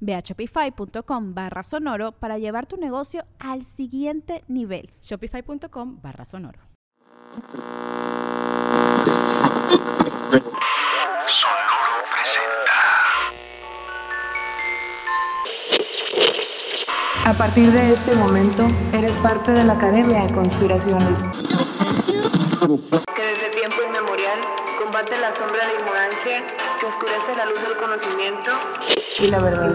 Ve a shopify.com barra sonoro para llevar tu negocio al siguiente nivel. Shopify.com barra sonoro. Sonoro presenta. A partir de este momento, eres parte de la Academia de Conspiraciones. que desde tiempo inmemorial combate la sombra de ignorancia, que oscurece la luz del conocimiento. Y la verdad.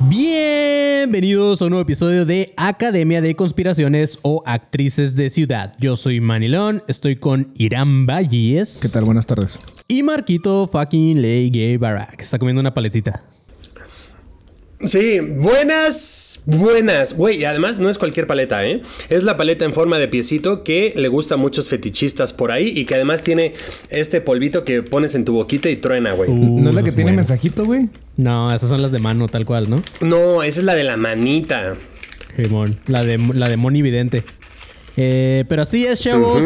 Bienvenidos a un nuevo episodio de Academia de Conspiraciones o Actrices de Ciudad. Yo soy Manilón, estoy con Irán Valles. ¿Qué tal? Buenas tardes. Y Marquito fucking Ley Gay Barack. Está comiendo una paletita. Sí, buenas, buenas. Güey, y además no es cualquier paleta, ¿eh? Es la paleta en forma de piecito que le gusta a muchos fetichistas por ahí y que además tiene este polvito que pones en tu boquita y truena, güey. ¿No es la Uh, que es tiene mensajito, güey? No, esas son las de mano, tal cual, ¿no? No, esa es la de la manita. Simón, la de, la de Moni Vidente. Eh, pero así es, chavos.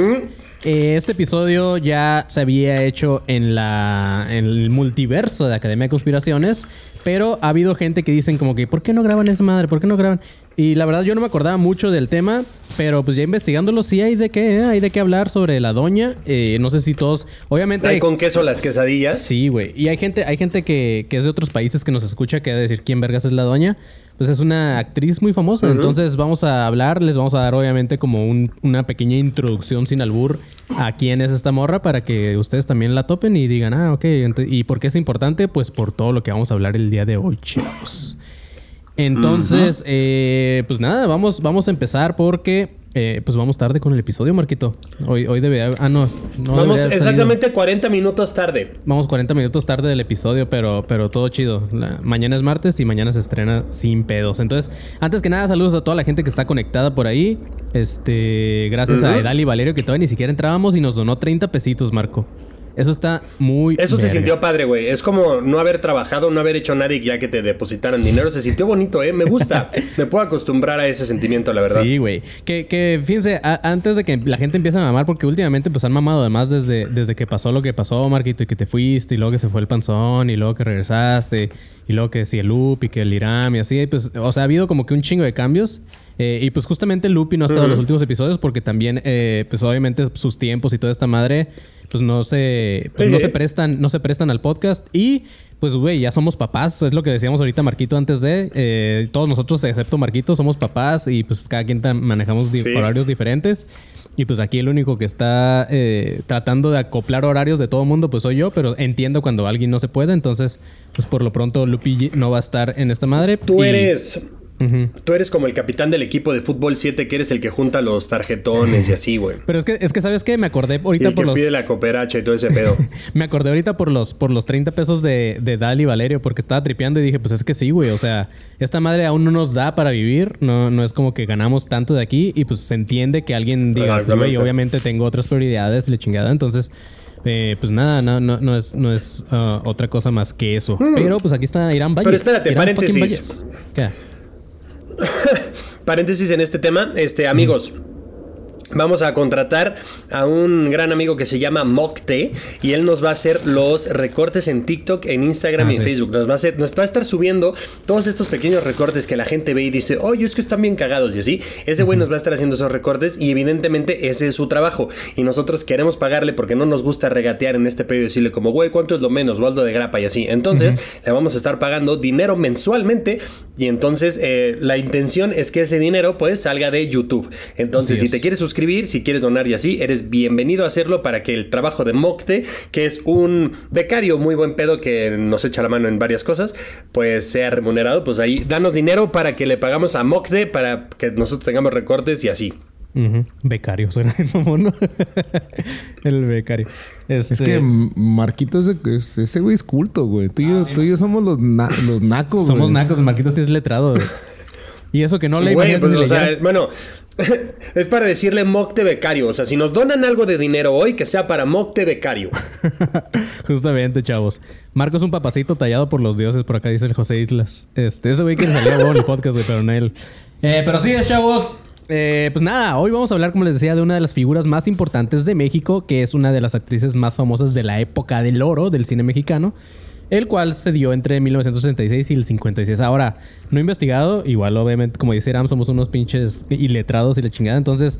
Eh, este episodio ya se había hecho en, la, en el multiverso de Academia de Conspiraciones. Pero ha habido gente que dicen como que, ¿por qué no graban esa madre? ¿Por qué no graban? Y la verdad yo no me acordaba mucho del tema. Pero pues ya investigándolo sí hay de qué, ¿eh? hay de qué hablar sobre la doña. Eh, no sé si todos... Obviamente... Hay con queso las quesadillas. Sí, güey. Y hay gente, hay gente que, que es de otros países que nos escucha que va a decir quién vergas es la doña. Pues es una actriz muy famosa. Entonces vamos a hablar, les vamos a dar obviamente como un- una pequeña introducción sin albur a quién es esta morra para que ustedes también la topen y digan, ah, ok. ¿Y por qué es importante? Pues por todo lo que vamos a hablar el día de hoy, chavos. Entonces, eh, pues nada, vamos, vamos a empezar porque eh, pues vamos tarde con el episodio, Marquito. Hoy, hoy debe... Ah, no. no Vamos exactamente 40 minutos tarde. Vamos 40 minutos tarde del episodio, pero, pero todo chido. La- mañana es martes y mañana se estrena sin pedos. Entonces, antes que nada, saludos a toda la gente que está conectada por ahí. Este, gracias a Edal y Valerio, que todavía ni siquiera entrábamos y nos donó 30 pesitos, Marco. Eso está muy. Eso se sintió padre, güey. Es como no haber trabajado, no haber hecho nada y ya que te depositaran dinero. Se sintió bonito, ¿eh? Me gusta. Me puedo acostumbrar a ese sentimiento, la verdad. Sí, güey. Que, que fíjense, a- antes de que la gente empiece a mamar, porque últimamente pues han mamado además desde, desde que pasó lo que pasó, Marquito, y que te fuiste, y luego que se fue el panzón, y luego que regresaste, y luego que si el loop y que el Iram y así, pues, o sea, ha habido como que un chingo de cambios. Eh, y pues justamente Lupi no ha estado en los últimos episodios porque también, eh, pues obviamente sus tiempos y toda esta madre, pues no se, pues, no se prestan, no se prestan al podcast. Y pues, güey, ya somos papás. Es lo que decíamos ahorita Marquito antes de. eh, todos nosotros, excepto Marquito, somos papás y pues cada quien manejamos Sí. horarios diferentes. Y pues aquí el único que está eh, tratando de acoplar horarios de todo el mundo, pues soy yo, pero entiendo cuando alguien no se puede. Entonces, pues por lo pronto Lupi no va a estar en esta madre. Tú Y- eres. Tú eres como el capitán del equipo de fútbol 7 que eres el que junta los tarjetones y así, güey. Pero es que, es que ¿sabes qué? Me acordé Y ahorita el por que los... pide la cooperacha y todo ese pedo. Me acordé ahorita por los, por los 30 pesos de, de Dal y Valerio, porque estaba tripeando y dije, pues es que sí, güey. O sea, esta madre aún no nos da para vivir. No, no es como que ganamos tanto de aquí. Y pues se entiende que alguien diga, güey, obviamente tengo otras prioridades, le chingada. Entonces, eh, pues nada, no, no, no es, no es ah, otra cosa más que eso. Pero pues aquí está Irán Valles. Pero espérate, Irán paréntesis. ¿Qué? Paréntesis en este tema, este, amigos. Vamos a contratar a un gran amigo que se llama Mocte y él nos va a hacer los recortes en TikTok, en Instagram Ah, y en sí. Facebook. Nos va, a hacer, nos va a estar subiendo todos estos pequeños recortes que la gente ve y dice, oye, es que están bien cagados y así. Ese güey nos va a estar haciendo esos recortes y evidentemente ese es su trabajo. Y nosotros queremos pagarle porque no nos gusta regatear en este pedo y decirle como, güey, ¿cuánto es lo menos? Waldo de grapa y así. Entonces le vamos a estar pagando dinero mensualmente y entonces eh, la intención es que ese dinero pues salga de YouTube. Entonces, Así si te es. quieres suscribir escribir, si quieres donar y así, eres bienvenido a hacerlo para que el trabajo de Mocte, que es un becario muy buen pedo que nos echa la mano en varias cosas, pues sea remunerado. Pues ahí, danos dinero para que le pagamos a Mocte para que nosotros tengamos recortes y así. Ujú. Becario, suena como, ¿no? el becario. Este, Es que Marquito, ese, es- ese güey es culto, güey. Tú y yo, tú y yo somos los, na- los nacos, somos güey. nacos, Marquito sí es letrado. güey. Y eso que no le Güey, pues, o sea, bueno, es para decirle Mocte becario. O sea, si nos donan algo de dinero hoy, que sea para Mocte becario. Justamente, chavos. Marco es un papacito tallado por los dioses, por acá dice el José Islas. Este, ese güey que salía bueno en el podcast, güey, pero no él. Eh, pero sí, chavos. Eh, pues nada, hoy vamos a hablar, como les decía, de una de las figuras más importantes de México, que es una de las actrices más famosas de la época del oro del cine mexicano, el cual se dio entre 1966 y el 56. Ahora, no he investigado, igual obviamente, como dice Ram, somos unos pinches iletrados y la chingada, entonces...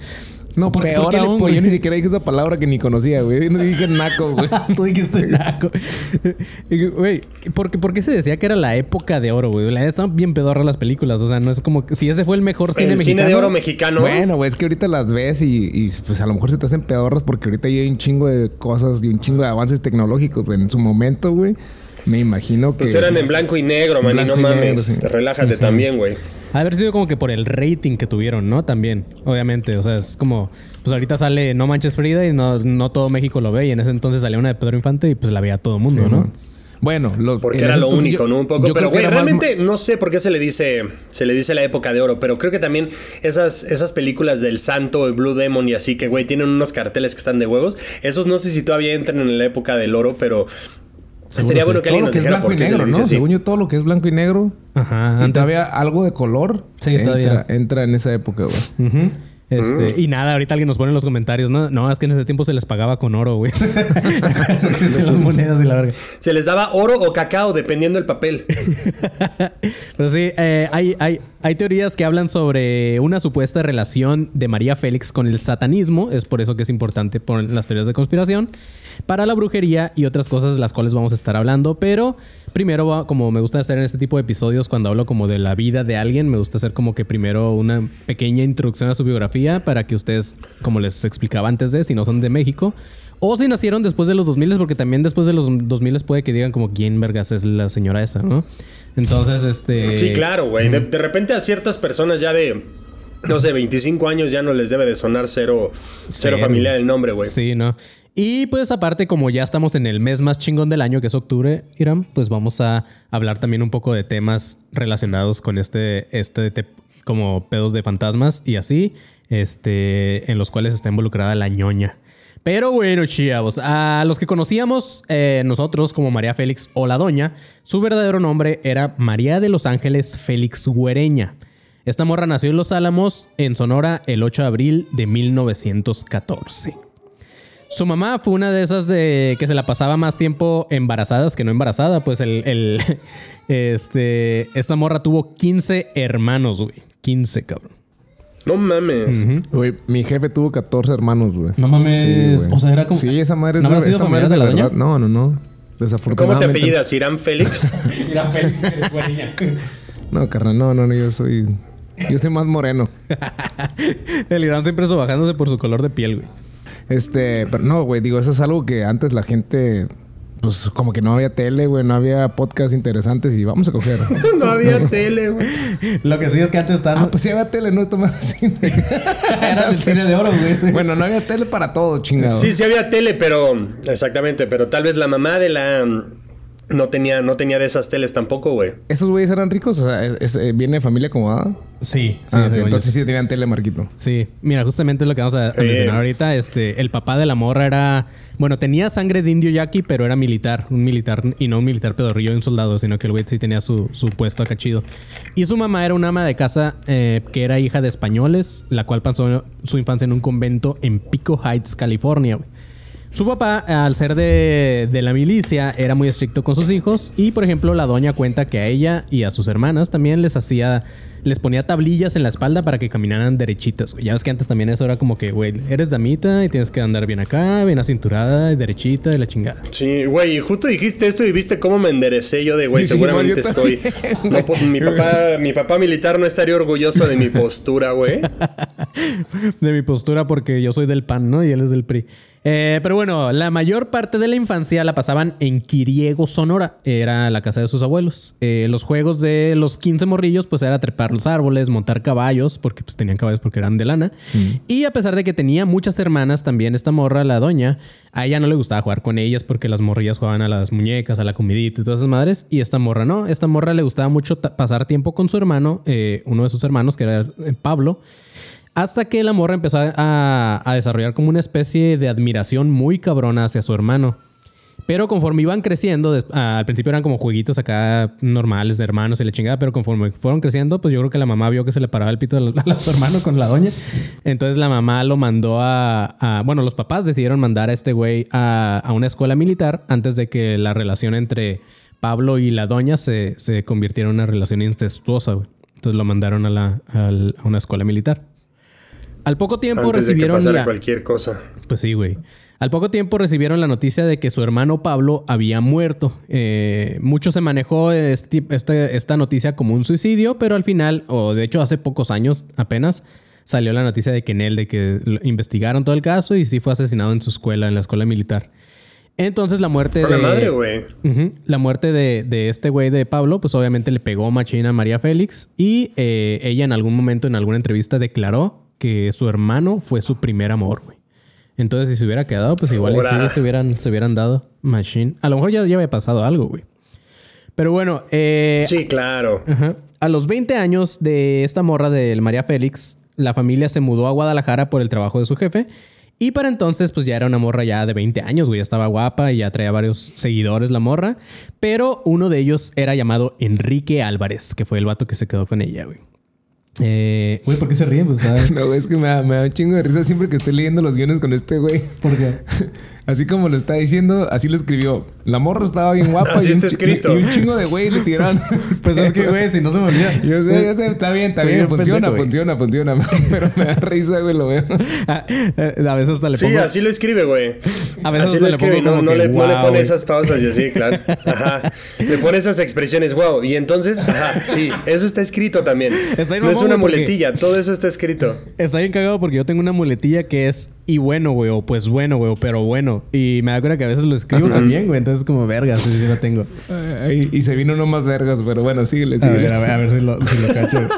No, ¿por- por peor aún, güey. Yo ni siquiera dije esa palabra que ni conocía, güey. No dije naco, güey. Tú dijiste naco. Güey, ¿por, qué- por qué se decía que era la época de oro, güey? Están bien pedorras las películas. O sea, no es como que si ese fue el mejor cine el mexicano. cine de oro mexicano. Bueno, güey, es que ahorita las ves y, y, pues a lo mejor se te hacen pedorras porque ahorita ya hay un chingo de cosas y un chingo de avances tecnológicos. güey. En su momento, güey, me imagino que... Pues eran en blanco y negro, man, y no y mames. negro, sí. Relájate también, güey. Ha haber sido como que por el rating que tuvieron, ¿no? También, obviamente. O sea, es como... Pues ahorita sale No Manches Frida y no, no todo México lo ve. Y en ese entonces salía una de Pedro Infante y pues la veía todo el mundo, ¿no? Bueno, los, Porque era lo entonces único, yo- ¿no? Un poco. Pero, güey, realmente no sé por qué se le dice se le dice la época de oro, pero creo que también esas, esas películas del Santo, el Blue Demon y así, que, güey, tienen unos carteles que están de huevos. Esos no sé si todavía entran en la época del oro, pero estaría sí. bueno que todo alguien lo nos que es dijera blanco por y qué se negro, le dice ¿no? así. Según yo, todo lo que es blanco y negro. Ajá. Y Antes, todavía algo de color. Sí, entra, todavía. entra en esa época, güey. Ujú. Este, Mm. Y nada, ahorita alguien nos pone en los comentarios, ¿no? No, es que en ese tiempo se les pagaba con oro, güey. no existen las monedas y la verga. Se les daba oro o cacao, dependiendo del papel. Pero sí, eh, hay, hay, hay teorías que hablan sobre una supuesta relación de María Félix con el satanismo. Es por eso que es importante por las teorías de conspiración. Para la brujería y otras cosas de las cuales vamos a estar hablando. Pero primero, como me gusta hacer en este tipo de episodios, cuando hablo como de la vida de alguien, me gusta hacer como que primero una pequeña introducción a su biografía para que ustedes, como les explicaba antes de, si no son de México, o si nacieron después de los 2000, porque también después de los 2000 puede que digan como quién vergas es la señora esa, ¿no? Entonces, este... Sí, claro, güey. De, de repente a ciertas personas ya de, no sé, 25 años ya no les debe de sonar cero, cero Cero. familiar el nombre, güey. Sí, ¿no? Y pues aparte, como ya estamos en el mes más chingón del año, que es octubre, Iram, pues vamos a hablar también un poco de temas relacionados con este, este te- como pedos de fantasmas y así, este, en los cuales está involucrada la ñoña. Pero bueno, chavos, a los que conocíamos eh, nosotros como María Félix o la Doña, su verdadero nombre era María de los Ángeles Félix Güereña. Esta morra nació en Los Álamos, en Sonora, el 8 de abril de 1914. Su mamá fue una de esas de que se la pasaba más tiempo embarazadas que no embarazada. Pues el, el- este, esta morra tuvo 15 hermanos, güey. 15, cabrón. No mames. Güey, mi jefe tuvo 14 hermanos, güey. No mames. güey. O sea, era como- Sí, esa madre es ¿No sido esta madre es de la verdad. No, no, no. ¿Cómo te Desafortunadamente. apellidas? ¿Irán Félix? No, carnal, no, no, no, yo soy. Yo soy más moreno. el Irán siempre bajándose por su color de piel, güey. Este, pero no, güey, digo, eso es algo que antes la gente. Pues como que no había tele, güey, no había podcast interesantes y vamos a coger. no había tele, güey. Lo que sí es que antes estaban. ah, pues sí había tele, no más cine. era del cine de oro, güey. bueno, no había tele para todo, chingado. Sí, sí había tele, pero exactamente, pero tal vez la mamá de la no tenía no tenía de esas teles tampoco, güey. ¿Esos güeyes eran ricos? O sea, ¿es- es- eh, ¿viene de familia acomodada? Sí, sí. Ah, entonces sí tenían tele, Marquito. Sí, mira, justamente es lo que vamos a, a Eh. mencionar ahorita. Este, el papá de la morra era, bueno, tenía sangre de indio yaqui, pero era militar, un militar y no un militar pedorrillo de un soldado, sino que el güey sí tenía su, su puesto acá chido. Y su mamá era una ama de casa eh, que era hija de españoles, la cual pasó su infancia en un convento en Pico Heights, California. güey. Su papá, al ser de, de la milicia, era muy estricto con sus hijos y, por ejemplo, la doña cuenta que a ella y a sus hermanas también les hacía les ponía tablillas en la espalda para que caminaran derechitas, güey. Ya ves que antes también eso era como que, güey, eres damita y tienes que andar bien acá, bien acinturada y derechita y la chingada. Sí, güey, y justo dijiste esto y viste cómo me enderecé yo de, güey, Sí, seguramente estoy... No, po- mi, papá, mi papá militar no estaría orgulloso de mi postura, güey. de mi postura porque yo soy del PAN, ¿no? Y él es del PRI. Eh, pero bueno, la mayor parte de la infancia la pasaban en Quiriego, Sonora. Era la casa de sus abuelos. Eh, los juegos de los 15 morrillos, pues era trepar los árboles, montar caballos, porque pues tenían caballos porque eran de lana. Y a pesar de que tenía muchas hermanas, también esta morra, la doña, a ella no le gustaba jugar con ellas porque las morrillas jugaban a las muñecas, a la comidita y todas esas madres. Y esta morra no. Esta morra le gustaba mucho pasar tiempo con su hermano, eh, uno de sus hermanos, que era Pablo. Hasta que la morra empezó a, desarrollar como una especie de admiración muy cabrona hacia su hermano. Pero conforme iban creciendo, ah, al principio eran como jueguitos acá normales de hermanos y la chingada, pero conforme fueron creciendo, pues yo creo que la mamá vio que se le paraba el pito a su hermano con la doña. Entonces la mamá lo mandó a, Bueno, los papás decidieron mandar a este güey a, una escuela militar antes de que la relación entre Pablo y la doña se, convirtiera en una relación incestuosa, güey. Entonces lo mandaron a, la, a una escuela militar. Al poco tiempo Antes de que recibieron pasara la- cualquier cosa. pues sí, güey. Al poco tiempo recibieron la noticia de que su hermano Pablo había muerto. Eh, mucho se manejó este- este- esta noticia como un suicidio, pero al final, o de hecho hace pocos años apenas, salió la noticia de que en él, de que investigaron todo el caso y sí fue asesinado en su escuela, en la escuela militar. Entonces la muerte Por de... la madre, güey. La muerte de, de este güey de Pablo, pues obviamente le pegó machina a María Félix y eh, ella en algún momento, en alguna entrevista, declaró que su hermano fue su primer amor, güey. Entonces, si se hubiera quedado, pues igual sí se hubieran, se hubieran dado machine. A lo mejor ya, ya había pasado algo, güey. Pero bueno, eh, Sí, claro. Ajá. A los 20 años de esta morra del María Félix, la familia se mudó a Guadalajara por el trabajo de su jefe. Y para entonces, pues ya era una morra ya de 20 años, güey. Ya estaba guapa y ya traía varios seguidores la morra. Pero uno de ellos era llamado Enrique Álvarez, que fue el vato que se quedó con ella, güey. Eh, güey, ¿por qué se ríen? Pues. No, güey, es que me da, me da un chingo de risa siempre que estoy leyendo los guiones con este güey. ¿Por qué? Así como lo está diciendo, así lo escribió. La morra estaba bien guapa Así y, un está chi- escrito. y un chingo de güey le tiraron. Pues es que, güey, si no se me olvida. Yo sé, yo sé, está bien, está bien, bien funciona, pendejo, funciona, funciona. Pero me da risa, güey, lo veo. A veces hasta le Sí, pongo... así lo escribe, güey. A veces así hasta lo le escribe y pongo no, como no que, le, no le pone esas pausas y así, claro. Ajá. Le pone esas expresiones, wow. Y entonces, ajá, sí, eso está escrito también. Está no es una muletilla, todo eso está escrito. Está bien cagado porque yo tengo una muletilla que es y bueno, güey, o pues bueno, güey, o pero bueno. Y me da cuenta que a veces lo escribo también, güey. Entonces, como verga, sí, sí lo tengo. Ay, y se vino uno más vergas, pero bueno, síguele, A síguele. ver, a ver, a ver si lo, si lo cacho.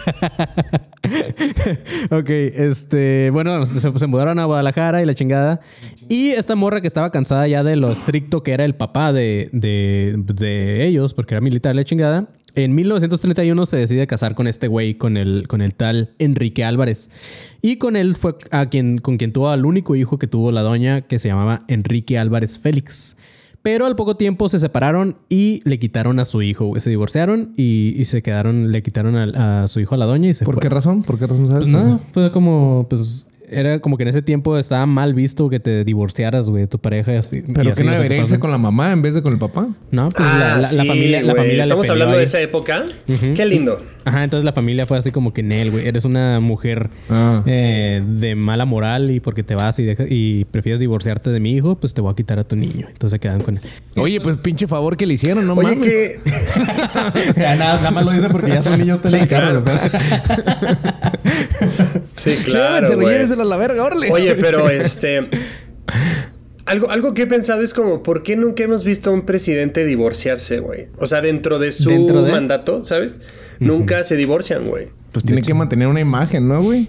ok, este, bueno, se, se mudaron a Guadalajara y la chingada. Y esta morra que estaba cansada ya de lo estricto que era el papá de, de, de ellos, porque era militar la chingada. En 1931 se decide casar con este güey, con el, con el tal Enrique Álvarez. Y con él fue a quien, con quien tuvo al único hijo que tuvo la doña, que se llamaba Enrique Álvarez Félix. Pero al poco tiempo se separaron y le quitaron a su hijo. Se divorciaron y, y se quedaron, le quitaron a, a su hijo a la doña y se ¿Por fue. qué razón? ¿Por qué razón sabes? Pues nada, fue como, pues, era como que en ese tiempo estaba mal visto que te divorciaras, güey, de tu pareja así. ¿Pero y que no debería irse con la mamá en vez de con el papá? No, pues la, la- Ah, la sí, familia, la güey. familia Estamos hablando ahí. de esa época. Qué lindo. Ajá, entonces la familia fue así como que en él, güey. Eres una mujer Ah. eh, de mala moral y porque te vas y, deja- y prefieres divorciarte de mi hijo, pues te voy a quitar a tu niño. Entonces se quedan con él. Oye, pues pinche favor que le hicieron, no Oye, mames. que. nada, nada más lo dice porque ya son niños Sí, claro. Sí, claro. güey. llévenselo a la verga, órale. Oye, pero este. Algo, algo que he pensado es como, ¿por qué nunca hemos visto a un presidente divorciarse, güey? O sea, dentro de su ¿Dentro de? mandato, ¿sabes? Nunca se divorcian, güey. Pues tiene que mantener una imagen, ¿no, güey?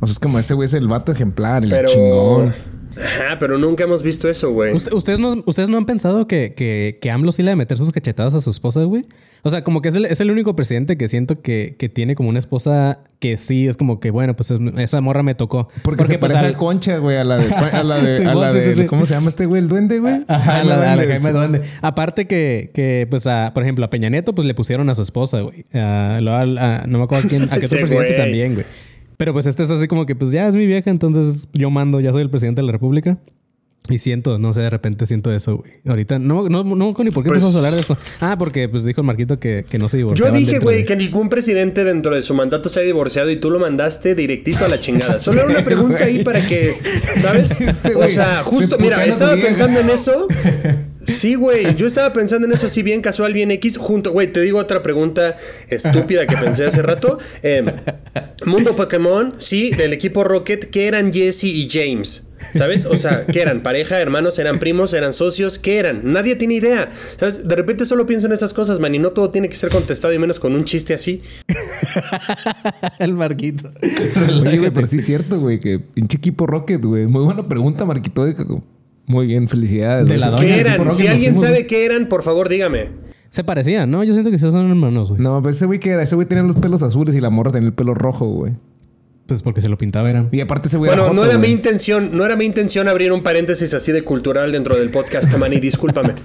O sea, es como ese güey es el vato ejemplar, el Pero. chingón. Ajá, pero nunca hemos visto eso, güey. Usted- ¿Ustedes no, ¿Ustedes no han pensado que, que, que AMLO sí le de meter sus cachetadas a su esposa, güey? O sea, como que es el, es el único presidente que siento que, que tiene como una esposa que sí es como que, bueno, pues es- esa morra me tocó. Porque, se pues, parece al- Concha, güey, a la de... A la de, a Simón, la sí, de- sí, sí. ¿Cómo se llama este güey? ¿El duende, güey? Ajá, a la, a la Duende. Jaime Duende. Aparte que, que, pues, a, por ejemplo, a Peña Nieto, pues le pusieron a su esposa, güey. No me acuerdo a quién, a qué otro presidente güey. también, güey. Pero pues este es así como que, pues ya es mi vieja, entonces yo mando, ya soy el presidente de la República. Y siento, no sé, de repente siento eso, güey. Ahorita, no, no, no, ni por qué Pues- empezamos a hablar de esto. Ah, porque pues dijo el Marquito que, que no se Yo divorciaban. dije, dentro güey, de- que ningún presidente dentro de su mandato se ha divorciado y tú lo mandaste directito a la chingada. Solo era una pregunta ahí para que, ¿sabes? Este o sea, se justo, mira, putea a estaba su vieja. pensando en eso. Sí, güey, yo estaba pensando en eso así bien casual, bien X, junto, güey, te digo otra pregunta estúpida que pensé hace rato. Eh, Mundo Pokémon, sí, del equipo Rocket, ¿qué eran Jesse y James? ¿Sabes? O sea, ¿qué eran? ¿Pareja, hermanos, eran primos, eran socios? ¿Qué eran? Nadie tiene idea. ¿Sabes? De repente solo pienso en esas cosas, man, y no todo tiene que ser contestado y menos con un chiste así. el Marquito. Oye, güey, pero sí es cierto, güey, que pinche equipo Rocket, güey. Muy buena pregunta, Marquito. Muy bien, felicidades. De la ¿Qué eran? Si alguien fuimos, sabe qué eran, por favor, dígame. Se parecían, ¿no? Yo siento que sí son hermanos, güey. No, pero ese güey que era, ese güey tenía los pelos azules y la morra tenía el pelo rojo, güey. Pues porque se lo pintaba, era. Y aparte ese güey Bueno, era no joto, era mi intención, no era mi intención abrir un paréntesis así de cultural dentro del podcast, Manny, discúlpame.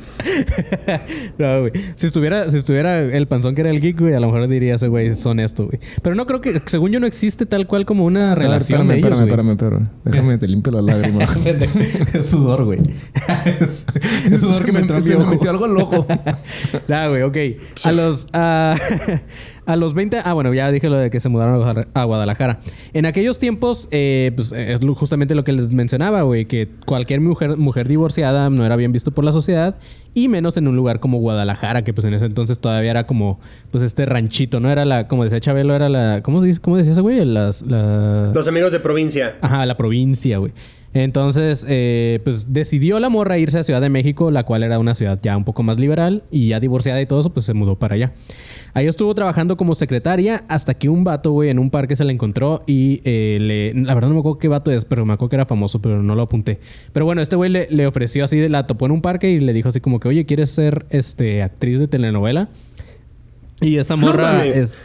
No, güey. Si estuviera, si estuviera el panzón que era el geek, güey, a lo mejor diría ese güey, son esto, güey. Pero no creo que, según yo, no existe tal cual como una A ver, relación espérame, de ellos, espérame, espérame, espérame. Déjame te limpio la lágrima. es sudor, güey. es, es sudor Es que me mi se me metió algo al ojo. Nah, güey, ok. A los, a, a los 20... Ah, bueno, ya dije lo de que se mudaron a Guadalajara-. En aquellos tiempos, eh, pues es lo- justamente lo que les mencionaba, güey, que cualquier mujer, mujer divorciada no era bien visto por la sociedad y menos en un lugar como Guadalajara, que pues en ese entonces todavía era como, pues este ranchito, ¿no? Era la, como decía Chabelo, era la... ¿Cómo, dice, cómo decía ese güey? Las, la... Los amigos de provincia. Ajá, la provincia, güey. Entonces, eh, pues decidió la morra irse a Ciudad de México, la cual era una ciudad ya un poco más liberal y ya divorciada y todo eso, pues se mudó para allá. Ahí estuvo trabajando como secretaria hasta que un vato, güey, en un parque se la encontró y eh, le... La verdad no me acuerdo qué vato es, pero me acuerdo que era famoso, pero no lo apunté. Pero bueno, este güey le, le ofreció así, de la topó en un parque y le dijo así como que, oye, ¿quieres ser este, actriz de telenovela? Y esa morra es...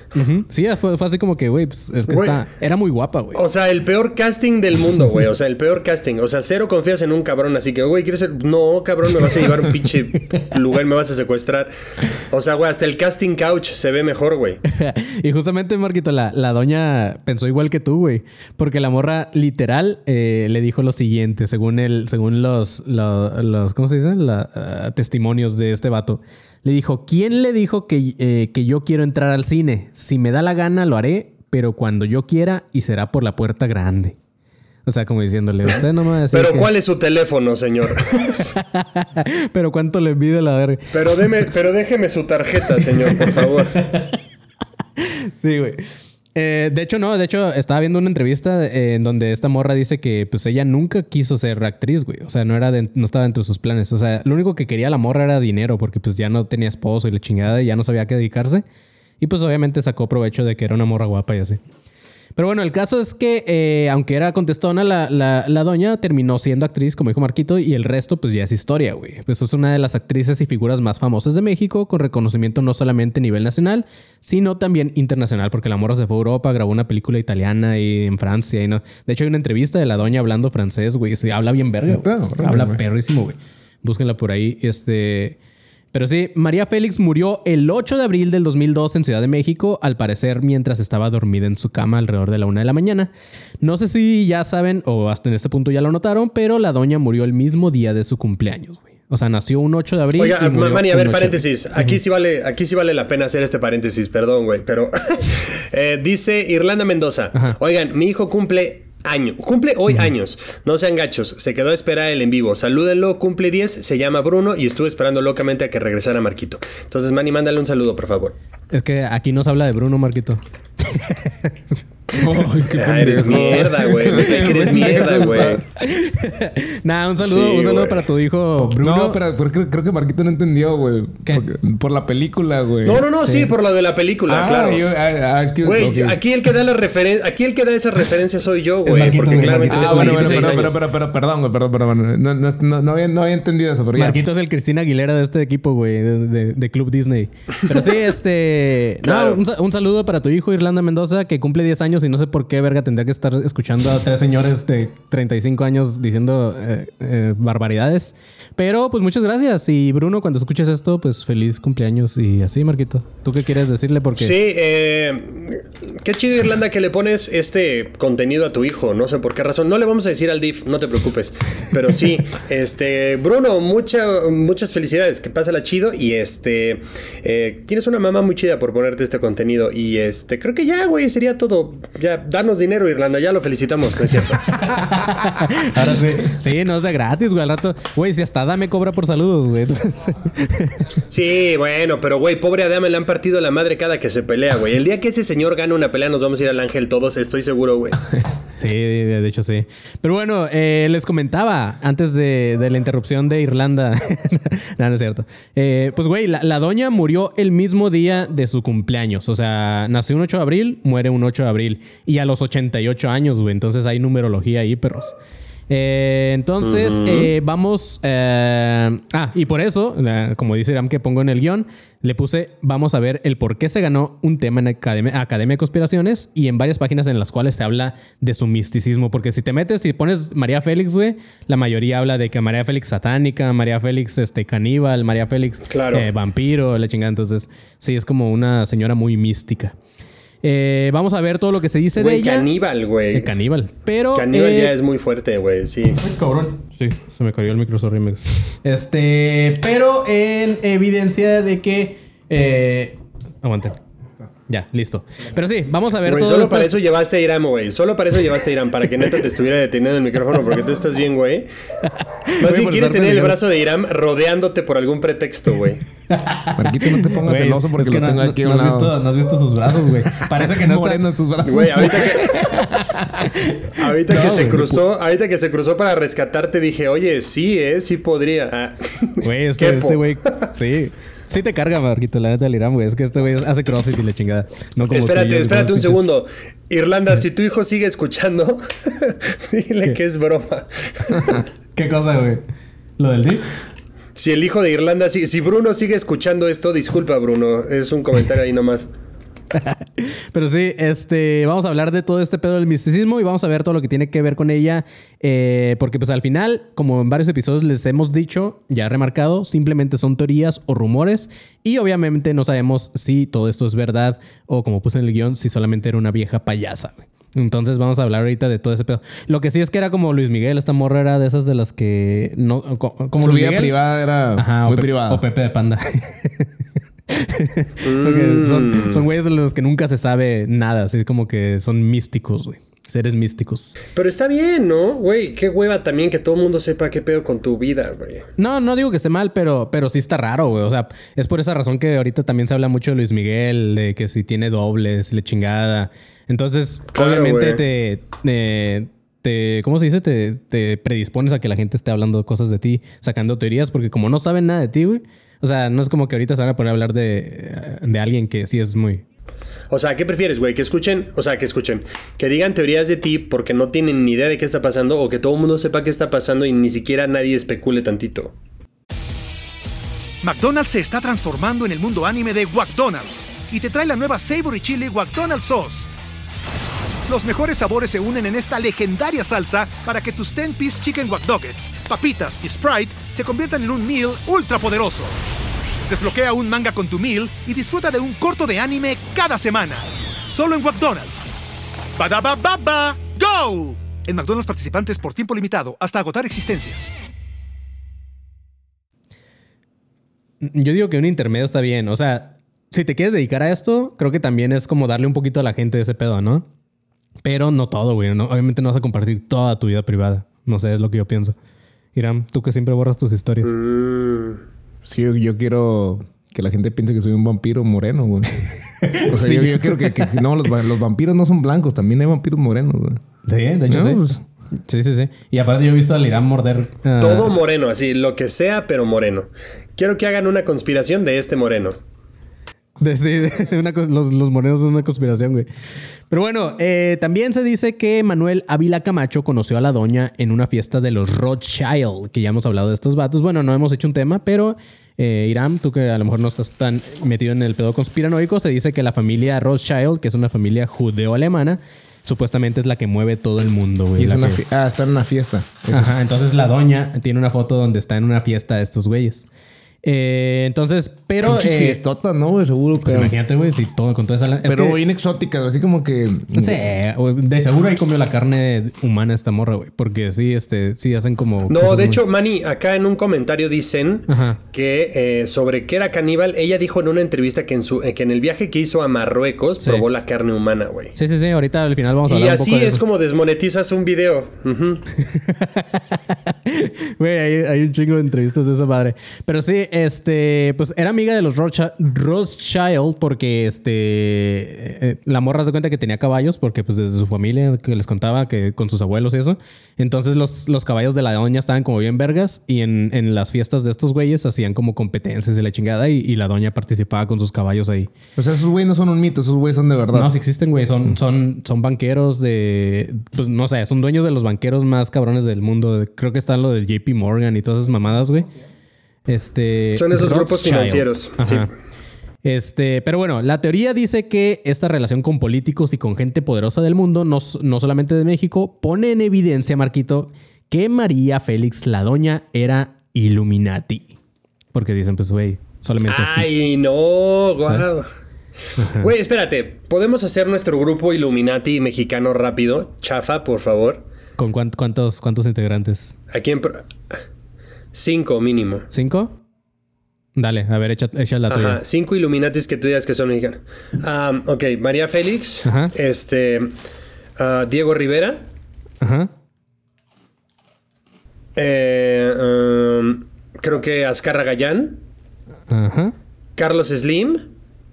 Sí, fue, fue así como que, güey, pues es que está... Era muy guapa, güey. O sea, el peor casting del mundo, güey. O sea, el peor casting. O sea, cero confías en un cabrón. Así que, güey, ¿quieres ser? No, cabrón, me vas a llevar a un pinche lugar y me vas a secuestrar. O sea, güey, hasta el casting couch se ve mejor, güey. y justamente, Marquito, la, la doña pensó igual que tú, güey. Porque la morra literal eh, le dijo lo siguiente, según el, según los, lo- los, ¿cómo se dice? La, ah, testimonios de este vato. Le dijo, ¿quién le dijo que, eh, que yo quiero entrar al cine? Si me da la gana, lo haré, pero cuando yo quiera y será por la puerta grande. O sea, como diciéndole, usted no me va a decir Pero que- ¿cuál es su teléfono, señor? pero cuánto le envidia la verga. Pero deme, pero déjeme su tarjeta, señor, por favor. Sí, güey. Eh, de hecho, no, de hecho, estaba viendo una entrevista eh, en donde esta morra dice que pues ella nunca quiso ser actriz, güey. O sea, no era no estaba dentro de sus planes. O sea, lo único que quería la morra era dinero, porque pues ya no tenía esposo y la chingada y ya no sabía qué dedicarse. Y pues obviamente sacó provecho de que era una morra guapa y así. Pero bueno, el caso es que, eh, aunque era contestona, la, la, la doña terminó siendo actriz, como dijo Marquito, y el resto, pues ya es historia, güey. Pues es una de las actrices y figuras más famosas de México, con reconocimiento no solamente a nivel nacional, sino también internacional, porque la morra se fue a Europa, grabó una película italiana y en Francia. Y no. De hecho, hay una entrevista de la doña hablando francés, güey. Se habla bien verga. Habla perrísimo, güey. Búsquenla por ahí. Este. Pero sí, María Félix murió el 8 de abril del 2002 en Ciudad de México, al parecer mientras estaba dormida en su cama alrededor de la una de la mañana. No sé si ya saben o hasta en este punto ya lo notaron, pero la doña murió el mismo día de su cumpleaños, güey. O sea, nació un 8 de abril. Oiga, y murió Manny, a ver, 8. paréntesis. Aquí sí vale, aquí sí vale la pena hacer este paréntesis, perdón, güey. Pero eh, dice Irlanda Mendoza. Oigan, mi hijo cumple año, cumple hoy años. No sean gachos, se quedó a esperar el en vivo. Salúdenlo, cumple 10, se llama Bruno y estuve esperando locamente a que regresara Marquito. Entonces, Manny, mándale un saludo, por favor. Es que aquí no se habla de Bruno, Marquito. Ah, eres mierda, güey. Eres mierda, güey. Nada, un saludo, Sí, un saludo güey. para tu hijo Bruno. No, pero, pero creo, creo que Marquito no entendió, güey. Por la película, güey. No, no, no, sí, por lo de la película, Ah, claro. ah, ah, Güey, ok. aquí el que da la referen aquí el que da esa referencia soy yo, güey, Marquito, porque claramente Marquito. Ah, bueno, bueno, 16 pero, pero, pero, pero, perdón, güey, perdón, perdón. No, no, no, no había, no había entendido eso, pero ya. Marquito es el Cristina Aguilera de este equipo, güey, de, de- de Club Disney. Pero sí, este. Claro. No, un, un saludo para tu hijo, Irlanda Mendoza, que cumple 10 años años y no sé por qué, verga, tendría que estar escuchando a tres señores de 35 años diciendo eh, eh, barbaridades. Pero pues muchas gracias. Y Bruno, cuando escuches esto, pues feliz cumpleaños y así, Marquito. ¿Tú qué quieres decirle? Porque Sí, eh, qué chido Irlanda que le pones este contenido a tu hijo, no sé por qué razón. No le vamos a decir al DIF, no te preocupes. Pero sí, este, Bruno, mucha, muchas felicidades, que pásala chido. Y este, eh, tienes una mamá muy chida por ponerte este contenido. Y este, creo que ya, güey, sería todo. Ya, danos dinero, Irlanda, ya lo felicitamos, ¿no es cierto? ahora sí. Sí, no es de gratis, güey. Al rato, güey, si hasta Dame cobra por saludos, güey. Sí, bueno, pero güey, pobre Adame le han partido la madre cada que se pelea, güey. El día que ese señor gane una pelea, nos vamos a ir al ángel todos, estoy seguro, güey. Sí, de de hecho sí. Pero bueno, eh, les comentaba antes de, de la interrupción de Irlanda. no, no es cierto. Eh, pues güey, la, la doña murió el mismo día de su cumpleaños. O sea, nació un 8 de abril, muere un 8 de abril. Y a los 88 años, güey. Entonces hay numerología ahí, perros. Eh, entonces, eh, vamos. eh, ah, y por eso, como dice Ram que pongo en el guion, le puse: Vamos a ver el por qué se ganó un tema en Academia, Academia de Conspiraciones y en varias páginas en las cuales se habla de su misticismo. Porque si te metes y pones María Félix, güey, la mayoría habla de que María Félix satánica, María Félix este, caníbal, María Félix Claro. eh, vampiro, la chingada. Entonces, sí, es como una señora muy mística. Eh, vamos a ver todo lo que se dice de Güey, ella. caníbal, güey. Eh, caníbal. Pero. Caníbal eh, ya es muy fuerte, güey, sí. Ay, cabrón. Sí, se me cayó el micro, sorry. Este, pero en evidencia de que. Eh, aguanten. Ya, listo. Pero sí, vamos a ver Güey, solo para eso llevaste a Irán, güey. Solo para eso llevaste a Irán, para que neta te estuviera deteniendo el micrófono, porque tú estás bien, güey. Más bien quieres tener el brazo de Irán rodeándote por algún pretexto, güey. Marquito, no te pongas Güey, celoso porque es que lo no, tengo no- aquí a no un has lado. visto, no has visto sus brazos, güey. Parece que no está. sus brazos. Güey, ahorita que. ahorita No, que se cruzó, ahorita que se cruzó para rescatarte, dije, oye, sí, eh, sí podría. Ah. Güey, este este güey. sí. Sí te carga, Marquito, la neta del Irán, güey. Es que este güey hace crossfit y la chingada. No como Espérate, yo, espérate un pinches- segundo. Irlanda, si tu hijo sigue escuchando, dile que es broma. ¿Qué cosa, güey? ¿Lo del DIF? Si el hijo de Irlanda, si, si Bruno sigue escuchando esto, disculpa, Bruno. Es un comentario ahí nomás. Pero sí, este, vamos a hablar de todo este pedo del misticismo y vamos a ver todo lo que tiene que ver con ella. eh, porque pues al final, como en varios episodios les hemos dicho, ya remarcado, simplemente son teorías o rumores. Y obviamente no sabemos si todo esto es verdad o como puse en el guion, si solamente era una vieja payasa. güey. Entonces vamos a hablar ahorita de todo ese pedo. Lo que sí es que era como Luis Miguel, esta morra era de esas de las que no... co- Como Su Luis vida Miguel. privada era Ajá, muy o privada. O Pepe de Panda. Porque son, son güeyes de los que nunca se sabe nada. Así como que son místicos, güey. Seres místicos. Pero está bien, ¿no? Güey, qué hueva también que todo el mundo sepa qué pedo con tu vida, güey. No, no digo que esté mal, pero, pero sí está raro, güey. O sea, es por esa razón que ahorita también se habla mucho de Luis Miguel, de que si tiene dobles, le chingada. Entonces, Claro, obviamente te, te, te- ¿Cómo se dice? Te, te predispones a que la gente esté hablando cosas de ti, sacando teorías, porque como no saben nada de ti, güey. O sea, no es como que ahorita se van a poner a hablar de, de alguien que sí es muy. O sea, ¿qué prefieres, güey? Que escuchen, o sea, que escuchen, que digan teorías de ti porque no tienen ni idea de qué está pasando o que todo el mundo sepa qué está pasando y ni siquiera nadie especule tantito. McDonald's se está transformando en el mundo anime de McDonald's y te trae la nueva Savory Chili McDonald's Sauce. Los mejores sabores se unen en esta legendaria salsa para que tus 10-piece chicken wack Nuggets, papitas y Sprite se conviertan en un meal ultra poderoso. Desbloquea un manga con tu meal y disfruta de un corto de anime cada semana. Solo en McDonald's. Badaba baba, go. En McDonald's participantes por tiempo limitado hasta agotar existencias. Yo digo que un intermedio está bien. O sea, si te quieres dedicar a esto, creo que también es como darle un poquito a la gente ese pedo, ¿no? Pero no todo, güey. Obviamente no vas a compartir toda tu vida privada. No sé, es lo que yo pienso. Irán, tú que siempre borras tus historias. Sí, yo, yo quiero que la gente piense que soy un vampiro moreno, güey. O sea, yo, yo quiero que, que- no, los, va- los vampiros no son blancos, también hay vampiros morenos, güey. Sí, de hecho No, sí. pues- Sí, sí, sí. Y aparte yo he visto al Irán morder... ah, Todo moreno, así, lo que sea, pero moreno. Quiero que hagan una conspiración de este moreno. De, sí, de una cos- los, los morenos son una conspiración, güey. Pero bueno, eh, también se dice que Manuel Ávila Camacho conoció a la doña en una fiesta de los Rothschild, que ya hemos hablado de estos vatos. Bueno, no hemos hecho un tema, pero eh, Irán, tú que a lo mejor no estás tan metido en el pedo conspiranoico, se dice que la familia Rothschild, que es una familia judeo-alemana, supuestamente es la que mueve todo el mundo, güey. Y es que- ah, está en una fiesta. Es- Ajá, entonces la doña tiene una foto donde está en una fiesta de estos güeyes. Eh, entonces, pero. Pinches eh, ¿no, güey? Seguro. pues pero, imagínate, güey, si todo con toda esa. es pero que- bien exóticas, así como que. Sí, güey, de seguro ahí comió la carne humana esta morra, güey. Porque sí, este, sí hacen como. No, de muy- hecho, Manny, acá en un comentario dicen Ajá. que eh, sobre qué era caníbal, ella dijo en una entrevista que en, su, eh, que en el viaje que hizo a Marruecos Sí. probó la carne humana, güey. Sí, sí, sí. Ahorita al final vamos a Y hablar un así poco de es eso. como desmonetizas un video. Güey, hay, hay un chingo de entrevistas de esa madre. Pero sí, este, pues era amiga de los Rothschild, porque este, eh, eh, la morra se cuenta que tenía caballos porque pues desde su familia que les contaba que con sus abuelos y eso. Entonces los, los caballos de la doña estaban como bien vergas y en, en las fiestas de estos güeyes hacían como competencias de la chingada y, y la doña participaba con sus caballos ahí. O sea, esos güeyes no son un mito, esos güeyes son de verdad. No, sí existen, güey. Son, son, son banqueros de. Pues no sé, son dueños de los banqueros más cabrones del mundo. Creo que están lo del JP Morgan y todas esas mamadas, güey. Este. Son esos grupos financieros, sí. Este, pero bueno, la teoría dice que esta relación con políticos y con gente poderosa del mundo, no, no solamente de México, pone en evidencia, Marquito, que María Félix la Doña era Illuminati. Porque dicen, pues, güey, solamente. Ay, no, guau. Güey, espérate. ¿Podemos hacer nuestro grupo Illuminati mexicano rápido? Chafa, por favor. ¿Con cuán- cuántos, cuántos integrantes? Aquí en... pro- Cinco mínimo. ¿Cinco? Dale, a ver, echa, echa la Ajá, tuya. cinco Illuminatis que tú digas que son mexicanos. Am, ok, María Félix, Ajá. este, ah, Diego Rivera, Ajá. eh, creo que Azcarra Gallán, Ajá. Carlos Slim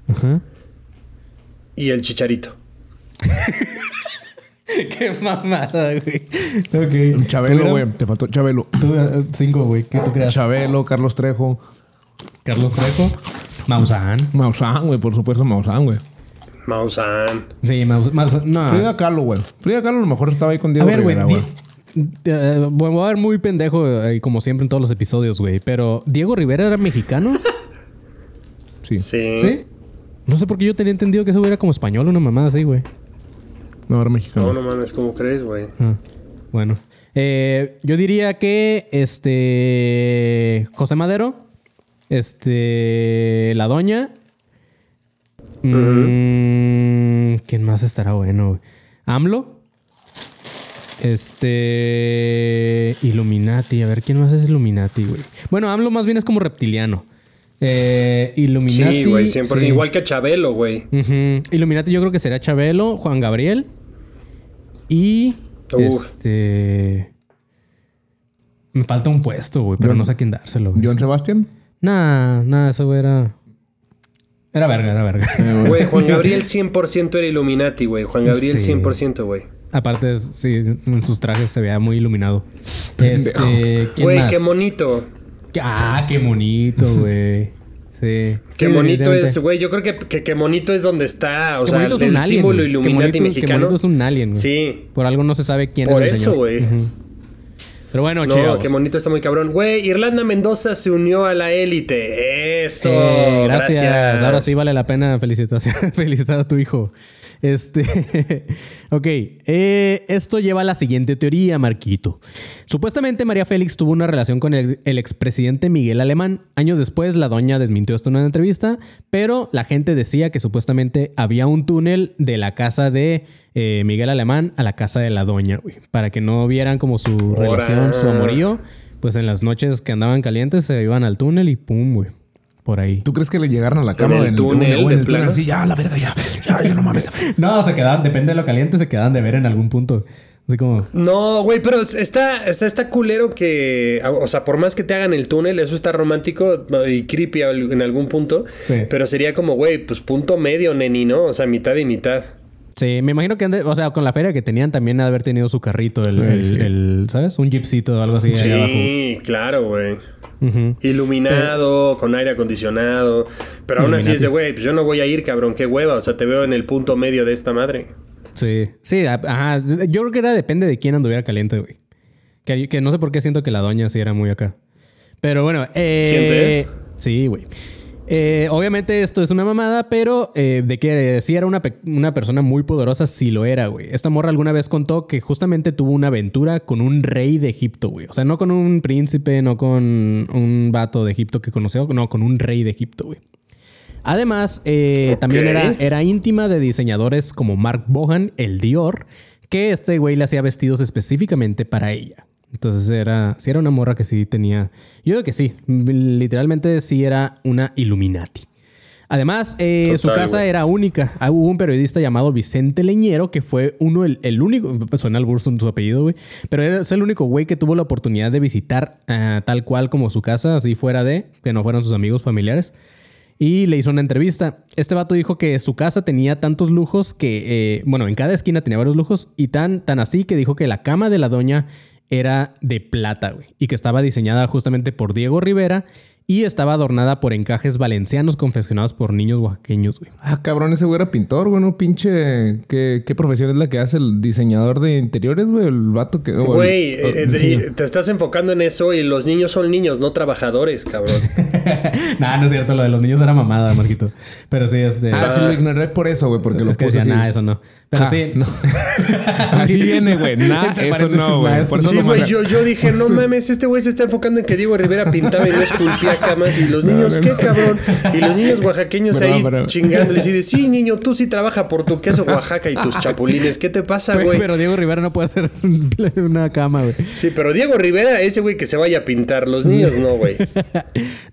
Ajá. y el Chicharito. Qué mamada, güey. Ok. Chabelo, ¿Tú, güey. Te faltó Chabelo. Tú, eh, cinco, güey. ¿Qué tú creas? Chabelo, Carlos Trejo. Carlos Trejo. Maussan. Maussan, güey. Por supuesto, Maussan, güey. Maussan. Sí, Maussan. No. Frida Kahlo, güey. Frida Kahlo a lo mejor estaba ahí con A Diego ver, güey. Bueno, voy a ver muy pendejo, eh, como siempre en todos los episodios, güey. Pero, ¿Diego Rivera era mexicano? Sí. Sí. ¿Sí? No sé por qué yo tenía entendido que eso era como español, una mamada así, güey. No, era mexicano. No, no mames, ¿cómo crees, güey? Ah, bueno. Eh, yo diría que este. José Madero. Este. La Doña. Mm, ¿Quién más estará bueno? güey? AMLO. Este. Illuminati. A ver, ¿quién más es Illuminati, güey? Bueno, AMLO más bien es como reptiliano. Eh, Illuminati. Sí, güey, 100%. sí. Igual que Chabelo, güey. Illuminati yo creo que será Chabelo, Juan Gabriel y Uf. este me falta un puesto, güey, pero John- no sé a quién dárselo. güey. John Sebastián. Nah, nah, eso güey, era era verga, era verga. Güey, Juan Gabriel 100% era Illuminati, güey. Juan Gabriel Sí. 100%, güey. Aparte, sí, en sus trajes se veía muy iluminado. Este, ¿quién Güey, más? qué bonito. Ah, qué bonito, güey. Sí. Qué Sí, bonito es, güey. Yo creo que, que, que bonito es donde está. O Qué sea, bonito es el un alien, símbolo Illuminati bonito- qué mexicano. bonito es un alien, güey. Sí. Por algo no se sabe quién Por es el eso, güey. Pero bueno, No, chavos. qué bonito está muy cabrón. Güey, Irlanda Mendoza se unió a la élite. Eso. Eh, gracias. gracias. Ahora sí vale la pena felicitación- felicitar a tu hijo. Este. ok. eh, esto lleva a la siguiente teoría, Marquito. Supuestamente María Félix tuvo una relación con el, el expresidente Miguel Alemán. Años después, la doña desmintió esto en una entrevista, pero la gente decía que supuestamente había un túnel de la casa de eh, Miguel Alemán a la casa de la doña, güey. Para que no vieran como su relación, su amorío. Pues en las noches que andaban calientes se iban al túnel y pum, güey. Por ahí. ¿Tú crees que le llegaron a la cama el en túnel, o en de el túnel? plano? Así, ya, la verga, ya. Ya, ya no mames. No, se quedaban, depende de lo caliente, se quedaban de ver en algún punto. Así como. No, güey, pero está, está, está culero que. O sea, por más que te hagan el túnel, eso está romántico y creepy en algún punto. Sí. Pero sería como, güey, pues punto medio, neni, ¿no? O sea, mitad y mitad. Sí, me imagino que, o sea, con la feria que tenían también ha de haber tenido su carrito, el, Sí, el- sí. el- ¿sabes? Un jeepcito o algo así ahí abajo. Sí, claro, güey. Iluminado, con aire acondicionado. Pero aún así es de, güey, pues yo no voy a ir, cabrón, qué hueva. O sea, te veo en el punto medio de esta madre. Sí, sí, ajá. Yo creo que era depende de quién anduviera caliente, güey. Que, que no sé por qué siento que la doña sí era muy acá. Pero bueno, eh, ¿Sientes? Sí, güey. Eh, obviamente esto es una mamada, pero eh, de que sí era una, una persona muy poderosa, sí lo era, güey. Esta morra alguna vez contó que justamente tuvo una aventura con un rey de Egipto, güey. O sea, no con un príncipe, no con un vato de Egipto que conoció, no, con un rey de Egipto, güey. Además, eh, también era, era íntima de diseñadores como Mark Bohan, el Dior, que este güey le hacía vestidos específicamente para ella. Entonces era, sí era una morra que sí tenía, yo creo que sí, literalmente sí era una Illuminati. Además, eh, su casa era única. Ah, Hubo un periodista llamado Vicente Leñero que fue uno, el, el único, suena al burso su apellido, güey, pero es el único güey que tuvo la oportunidad de visitar ah, tal cual como su casa, así fuera de, que no fueran sus amigos familiares. Y le hizo una entrevista. Este vato dijo que su casa tenía tantos lujos que, eh, bueno, en cada esquina tenía varios lujos y tan, tan así que dijo que la cama de la doña era de plata, güey, y que estaba diseñada justamente por Diego Rivera y estaba adornada por encajes valencianos confeccionados por niños oaxaqueños, güey. Ah, cabrón, ese güey era pintor, güey, no pinche. ¿Qué, qué profesión es la que hace el diseñador de interiores, güey? El vato que. o el- Güey, o- eh, diseño. de- te estás enfocando en eso y los niños son niños, no trabajadores, cabrón. nah, no es cierto, lo de los niños era mamada, Marquito. Pero sí, este. Ah, sí, lo ignoré por eso, güey, porque lo es que puse decía, así. nah, eso no. Pero Ja, sí. no. Así viene, güey. Nah, eso paréntesis, no, güey. nah, eso Por eso Sí, lo güey, yo, yo dije, no mames, este güey se está enfocando en que Diego Rivera pintaba y no esculpía camas. Y los niños, no, ¿qué no. cabrón? Y los niños oaxaqueños ahí chingándoles y de, sí, niño, tú sí trabaja por tu queso Oaxaca y tus chapulines. ¿Qué te pasa, Güey? Pero Diego Rivera no puede hacer una cama, güey. Sí, pero Diego Rivera, ese güey que se vaya a pintar. Los niños no, güey.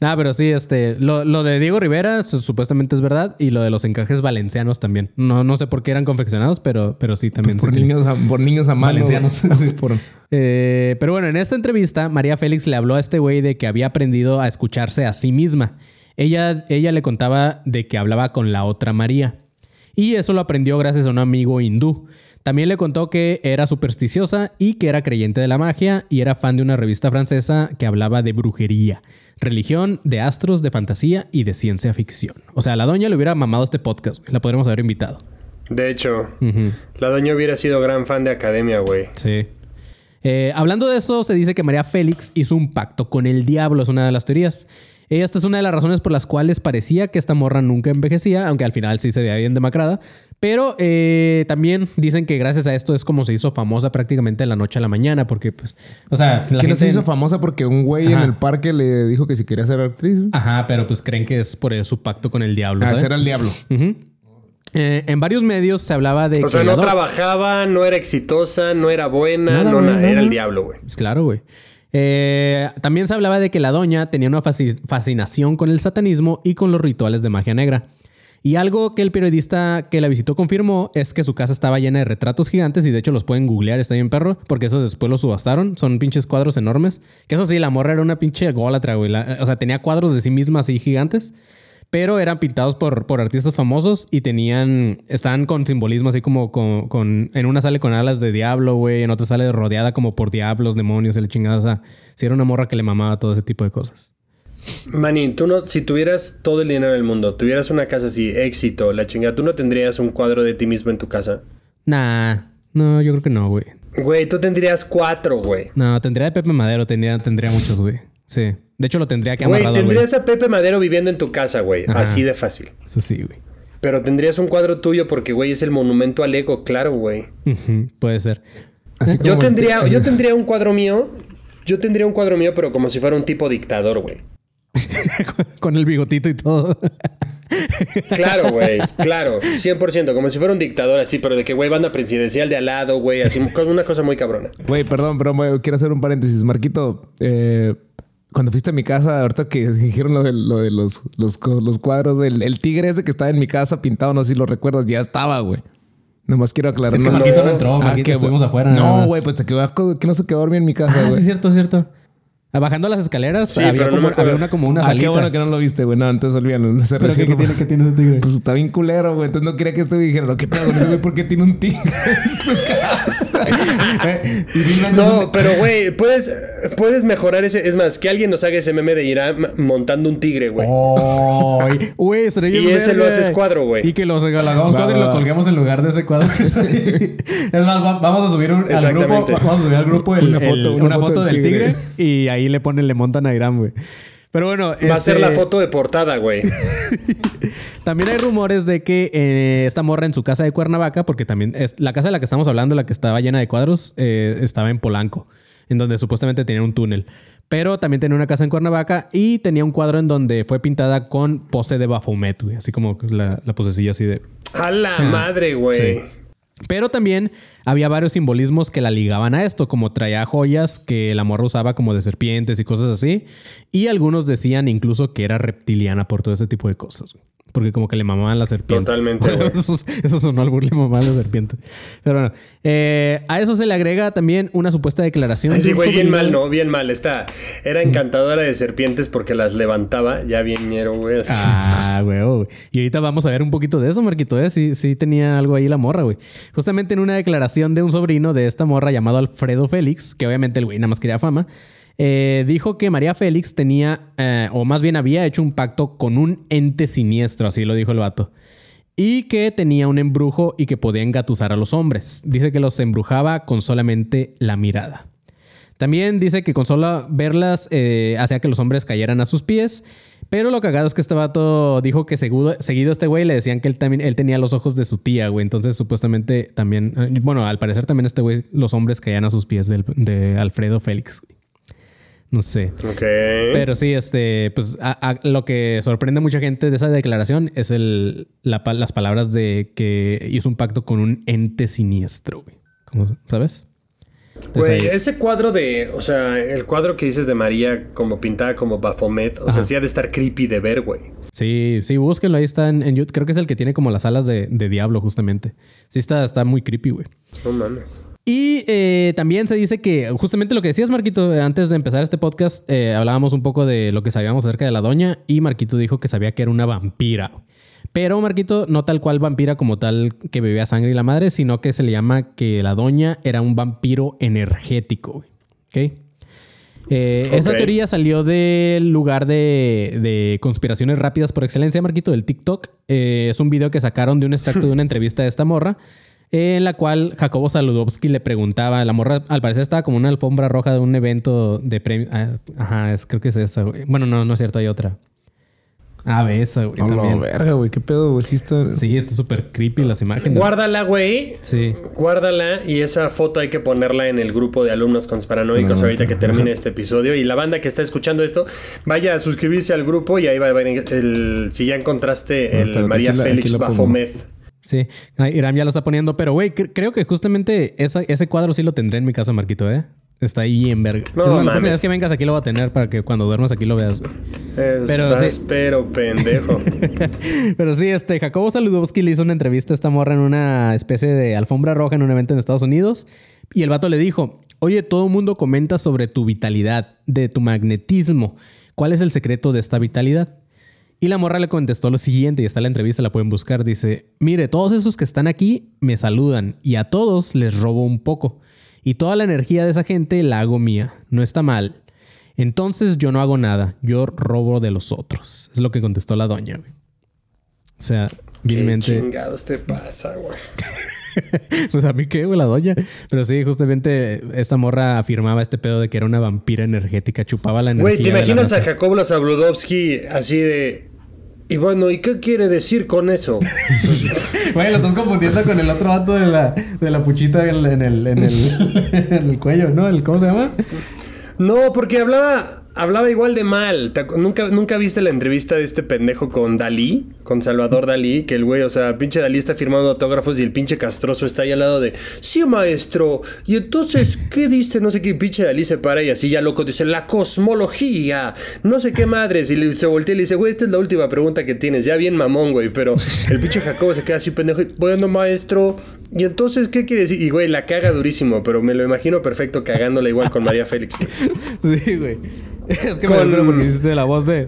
Nah, pero sí, este, lo, lo de Diego Rivera su- supuestamente es verdad y lo de los encajes valencianos también. No, no sé por qué eran confeccionados, pero, pero sí también. Por sí tiene- niños, a, por niños a mano. Valencianos. Así por... Eh, pero bueno, en esta entrevista, María Félix le habló a este güey de que había aprendido a escucharse a sí misma. Ella, ella le contaba de que hablaba con la otra María. Y eso lo aprendió gracias a un amigo hindú. También le contó que era supersticiosa y que era creyente de la magia y era fan de una revista francesa que hablaba de brujería, religión, de astros, de fantasía y de ciencia ficción. O sea, a la doña le hubiera mamado este podcast, güey. La podríamos haber invitado. De hecho, la doña hubiera sido gran fan de Academia, güey. Sí. Eh, hablando de eso, se dice que María Félix hizo un pacto con el diablo, es una de las teorías. Esta es una de las razones por las cuales parecía que esta morra nunca envejecía, aunque al final sí se veía bien demacrada. Pero eh, también dicen que gracias a esto es como se hizo famosa prácticamente de la noche a la mañana, porque pues, o sea, la Que no se hizo famosa porque un güey en el parque le dijo que si quería ser actriz. Ajá, pero pues creen que es por su pacto con el diablo. Ah, ¿sabes? ese era el diablo. Eh, en varios medios se hablaba de O que sea, no trabajaba, no era exitosa, no era buena, Nada, no, nada. era el diablo, güey. Pues claro, güey. Eh, también se hablaba de que la doña tenía una fasci- fascinación con el satanismo y con los rituales de magia negra. Y algo que el periodista que la visitó confirmó es que su casa estaba llena de retratos gigantes y de hecho los pueden googlear, está bien perro, porque esos después los subastaron, son pinches cuadros enormes. Que eso sí, la morra era una pinche ególatra, güey. La- o sea, tenía cuadros de sí misma así gigantes, pero eran pintados por, por artistas famosos y tenían, estaban con simbolismo así como con, con- en una sale con alas de diablo, güey, en otra sale rodeada como por diablos, demonios, el chingado. O sea, si era una morra que le mamaba todo ese tipo de cosas. Manín, tú no, si tuvieras todo el dinero del mundo, tuvieras una casa así, éxito, la chingada, tú no tendrías un cuadro de ti mismo en tu casa. Nah, no, yo creo que no, güey. Güey, tú tendrías cuatro, güey. No, tendría de Pepe Madero, tendría, tendría muchos, güey. Sí. De hecho, lo tendría que amarrado, güey. tendrías a Pepe Madero viviendo en tu casa, güey. Ajá. Así de fácil. Eso sí, güey. Pero tendrías un cuadro tuyo porque, güey, es el monumento al ego, claro, güey. Puede ser. Así Yo como- tendría, yo tendría un cuadro mío. Yo tendría un cuadro mío, pero como si fuera un tipo dictador, güey. Con el bigotito y todo. Claro, güey. Claro. 100%. Como si fuera un dictador así, pero de que, güey, banda presidencial de al lado, güey. Así, con una cosa muy cabrona. Güey, perdón, pero quiero hacer un paréntesis. Marquito, eh, cuando fuiste a mi casa, ahorita que dijeron lo de, lo de los, los, los cuadros del el tigre ese que estaba en mi casa pintado, no sé si lo recuerdas, ya estaba, güey. Nomás quiero aclarar. Es que Marquito no entró, Ah, Marquito estuvimos afuera No, güey, pues te quedó, que no se quedó a dormir en mi casa, Ah, güey. sí, cierto, cierto. Bajando las escaleras, Sí, había, pero no como, me había una como una ah, salita. qué bueno que no lo viste, güey. No, entonces olvídalo. Se Pero ¿qué, qué tiene, qué tiene ese tigre? Pues está bien culero, güey. Entonces no quería que esto dijera, ¿qué pedo ese güey? ¿Por qué tiene un tigre en su casa? Eh, No, pero, güey, puedes, puedes mejorar ese. Es más, que alguien nos haga ese meme de Irán montando un tigre, güey. Ay, Güey, bien Y ese lo haces cuadro, güey. Y que lo, hagamos cuadro y lo va. colguemos en lugar de ese cuadro que está ahí. Es más, va- vamos a subir un, al grupo, vamos a subir al grupo el- Una foto, el- una una foto foto del tigre. tigre. y ahí le ponen, le montan a Irán, güey. Pero bueno. Va a ser la este, foto de portada, güey. También hay rumores de que eh, esta morra en su casa de Cuernavaca, porque también es la casa de la que estamos hablando, la que estaba llena de cuadros, eh, estaba en Polanco, en donde supuestamente tenía un túnel. Pero también tenía una casa en Cuernavaca y tenía un cuadro en donde fue pintada con pose de Baphomet, güey. Así como la, la posecilla así de. A la madre, güey. Sí. Pero también había varios simbolismos que la ligaban a esto, como traía joyas que la morra usaba como de serpientes y cosas así. Y algunos decían incluso que era reptiliana por todo ese tipo de cosas. Porque como que le mamaban las serpientes. Totalmente, güey. eso, eso sonó al burle, le mamaban las serpientes. Pero bueno, eh, a eso se le agrega también una supuesta declaración. de Sí, güey, bien mal, ¿no? Bien mal. Está, era encantadora de serpientes porque las levantaba. Ya bien ñero, güey. Ah, güey. güey. Y ahorita vamos a ver un poquito de eso, Marquito. ¿eh? Sí, sí tenía algo ahí la morra, güey. Justamente en una declaración de un sobrino de esta morra llamado Alfredo Félix, que obviamente el güey nada más quería fama, eh, dijo que María Félix tenía, eh, o más bien había hecho un pacto con un ente siniestro, así lo dijo el vato. Y que tenía un embrujo y que podía engatusar a los hombres. Dice que los embrujaba con solamente la mirada. También dice que con solo verlas eh, hacía que los hombres cayeran a sus pies. Pero lo cagado es que este vato dijo que seguido, seguido a este güey le decían que él también él tenía los ojos de su tía, güey. Entonces, supuestamente también, bueno, al parecer también este güey, los hombres caían a sus pies de Alfredo Félix. No sé. Ok. Pero sí, este, pues a- a- lo que sorprende a mucha gente de esa declaración es el, la las palabras de que hizo un pacto con un ente siniestro, güey. ¿Cómo- ¿Sabes? Güey, ese cuadro de, o sea, el cuadro que dices de María como pintada como Baphomet, o sea, sí ha de estar creepy de ver, güey. Sí, sí, búsquenlo. Ahí está en, en YouTube. Creo que es el que tiene como las alas de, de diablo, justamente. Sí, está, está muy creepy, güey. No mames. Y eh, también se dice que, justamente lo que decías, Marquito, antes de empezar este podcast, eh, hablábamos un poco de lo que sabíamos acerca de la doña. Y Marquito dijo que sabía que era una vampira. Pero Marquito, no tal cual vampira como tal que bebía sangre y la madre, sino que se le llama que la doña era un vampiro energético. güey. ¿Ok? Eh, Esa teoría salió del lugar de, de conspiraciones rápidas por excelencia, Marquito, del TikTok. Eh, es un video que sacaron de un extracto de una entrevista de esta morra, eh, en la cual Jacobo Saludowski le preguntaba, la morra al parecer estaba como una alfombra roja de un evento de premio. ah, ajá, es- creo que es esa. Bueno, no, no es cierto, hay otra. Ah, ve esa, güey. La también. verga, güey. ¿Qué pedo, güey? Sí está... Sí, está súper creepy las imágenes. Guárdala, güey. Sí. Guárdala y esa foto hay que ponerla en el grupo de alumnos conspiranoicos No, ahorita que termine este episodio. Y la banda que está escuchando esto, vaya a suscribirse al grupo y ahí va a ver el, si ya encontraste el María aquí la- aquí Félix. Baphomet. Sí, Iram ya lo está poniendo, pero güey, cre- creo que justamente esa- ese cuadro sí lo tendré en mi casa, Marquito, ¿eh? Está ahí en verga. No es más, la próxima vez que vengas aquí lo voy a tener para que cuando duermas aquí lo veas, güey. Pero sí. pero pendejo. Pero sí, este, Jacobo Saludowski le hizo una entrevista a esta morra en una especie de alfombra roja en un evento en Estados Unidos. Y el vato le dijo, oye, todo el mundo comenta sobre tu vitalidad, de tu magnetismo. ¿Cuál es el secreto de esta vitalidad? Y la morra le contestó lo siguiente, y está la entrevista, la pueden buscar. Dice, mire, todos esos que están aquí me saludan y a todos les robo un poco. Y toda la energía de esa gente la hago mía. No está mal. Entonces yo no hago nada, yo robo de los otros. Es lo que contestó la doña, güey. O sea, ¿Qué vilmente. chingados te pasa, güey? Pues a mí qué, güey, la doña. Pero sí, justamente esta morra afirmaba este pedo de que era una vampira energética, chupaba la energía. Güey, ¿te de la imaginas a raza. Jacobo Zabludovsky así de... Y bueno, ¿y qué quiere decir con eso? Güey, lo estás confundiendo con el otro vato de la, de la puchita en el, en el, en el, en el cuello, ¿no? El, ¿Cómo se llama? No, porque hablaba, hablaba igual de mal. ¿Te acu- ¿Nunca, ¿Nunca viste la entrevista de este pendejo con Dalí? Con Salvador Dalí, que el güey, o sea, pinche Dalí está firmando autógrafos y el pinche castroso está ahí al lado de, sí, maestro. Y entonces, ¿qué dice? No sé qué, pinche Dalí se para y así ya loco dice, la cosmología, no sé qué madres. Y le- se voltea y le dice, güey, esta es la última pregunta que tienes. Ya bien mamón, güey, pero el pinche Jacobo se queda así pendejo. y, Bueno, maestro. Y entonces, ¿qué quiere decir? Y güey, la caga durísimo, pero me lo imagino perfecto cagándola igual con María Félix. güey. Sí, güey. Es que Con- me porque hiciste la voz de.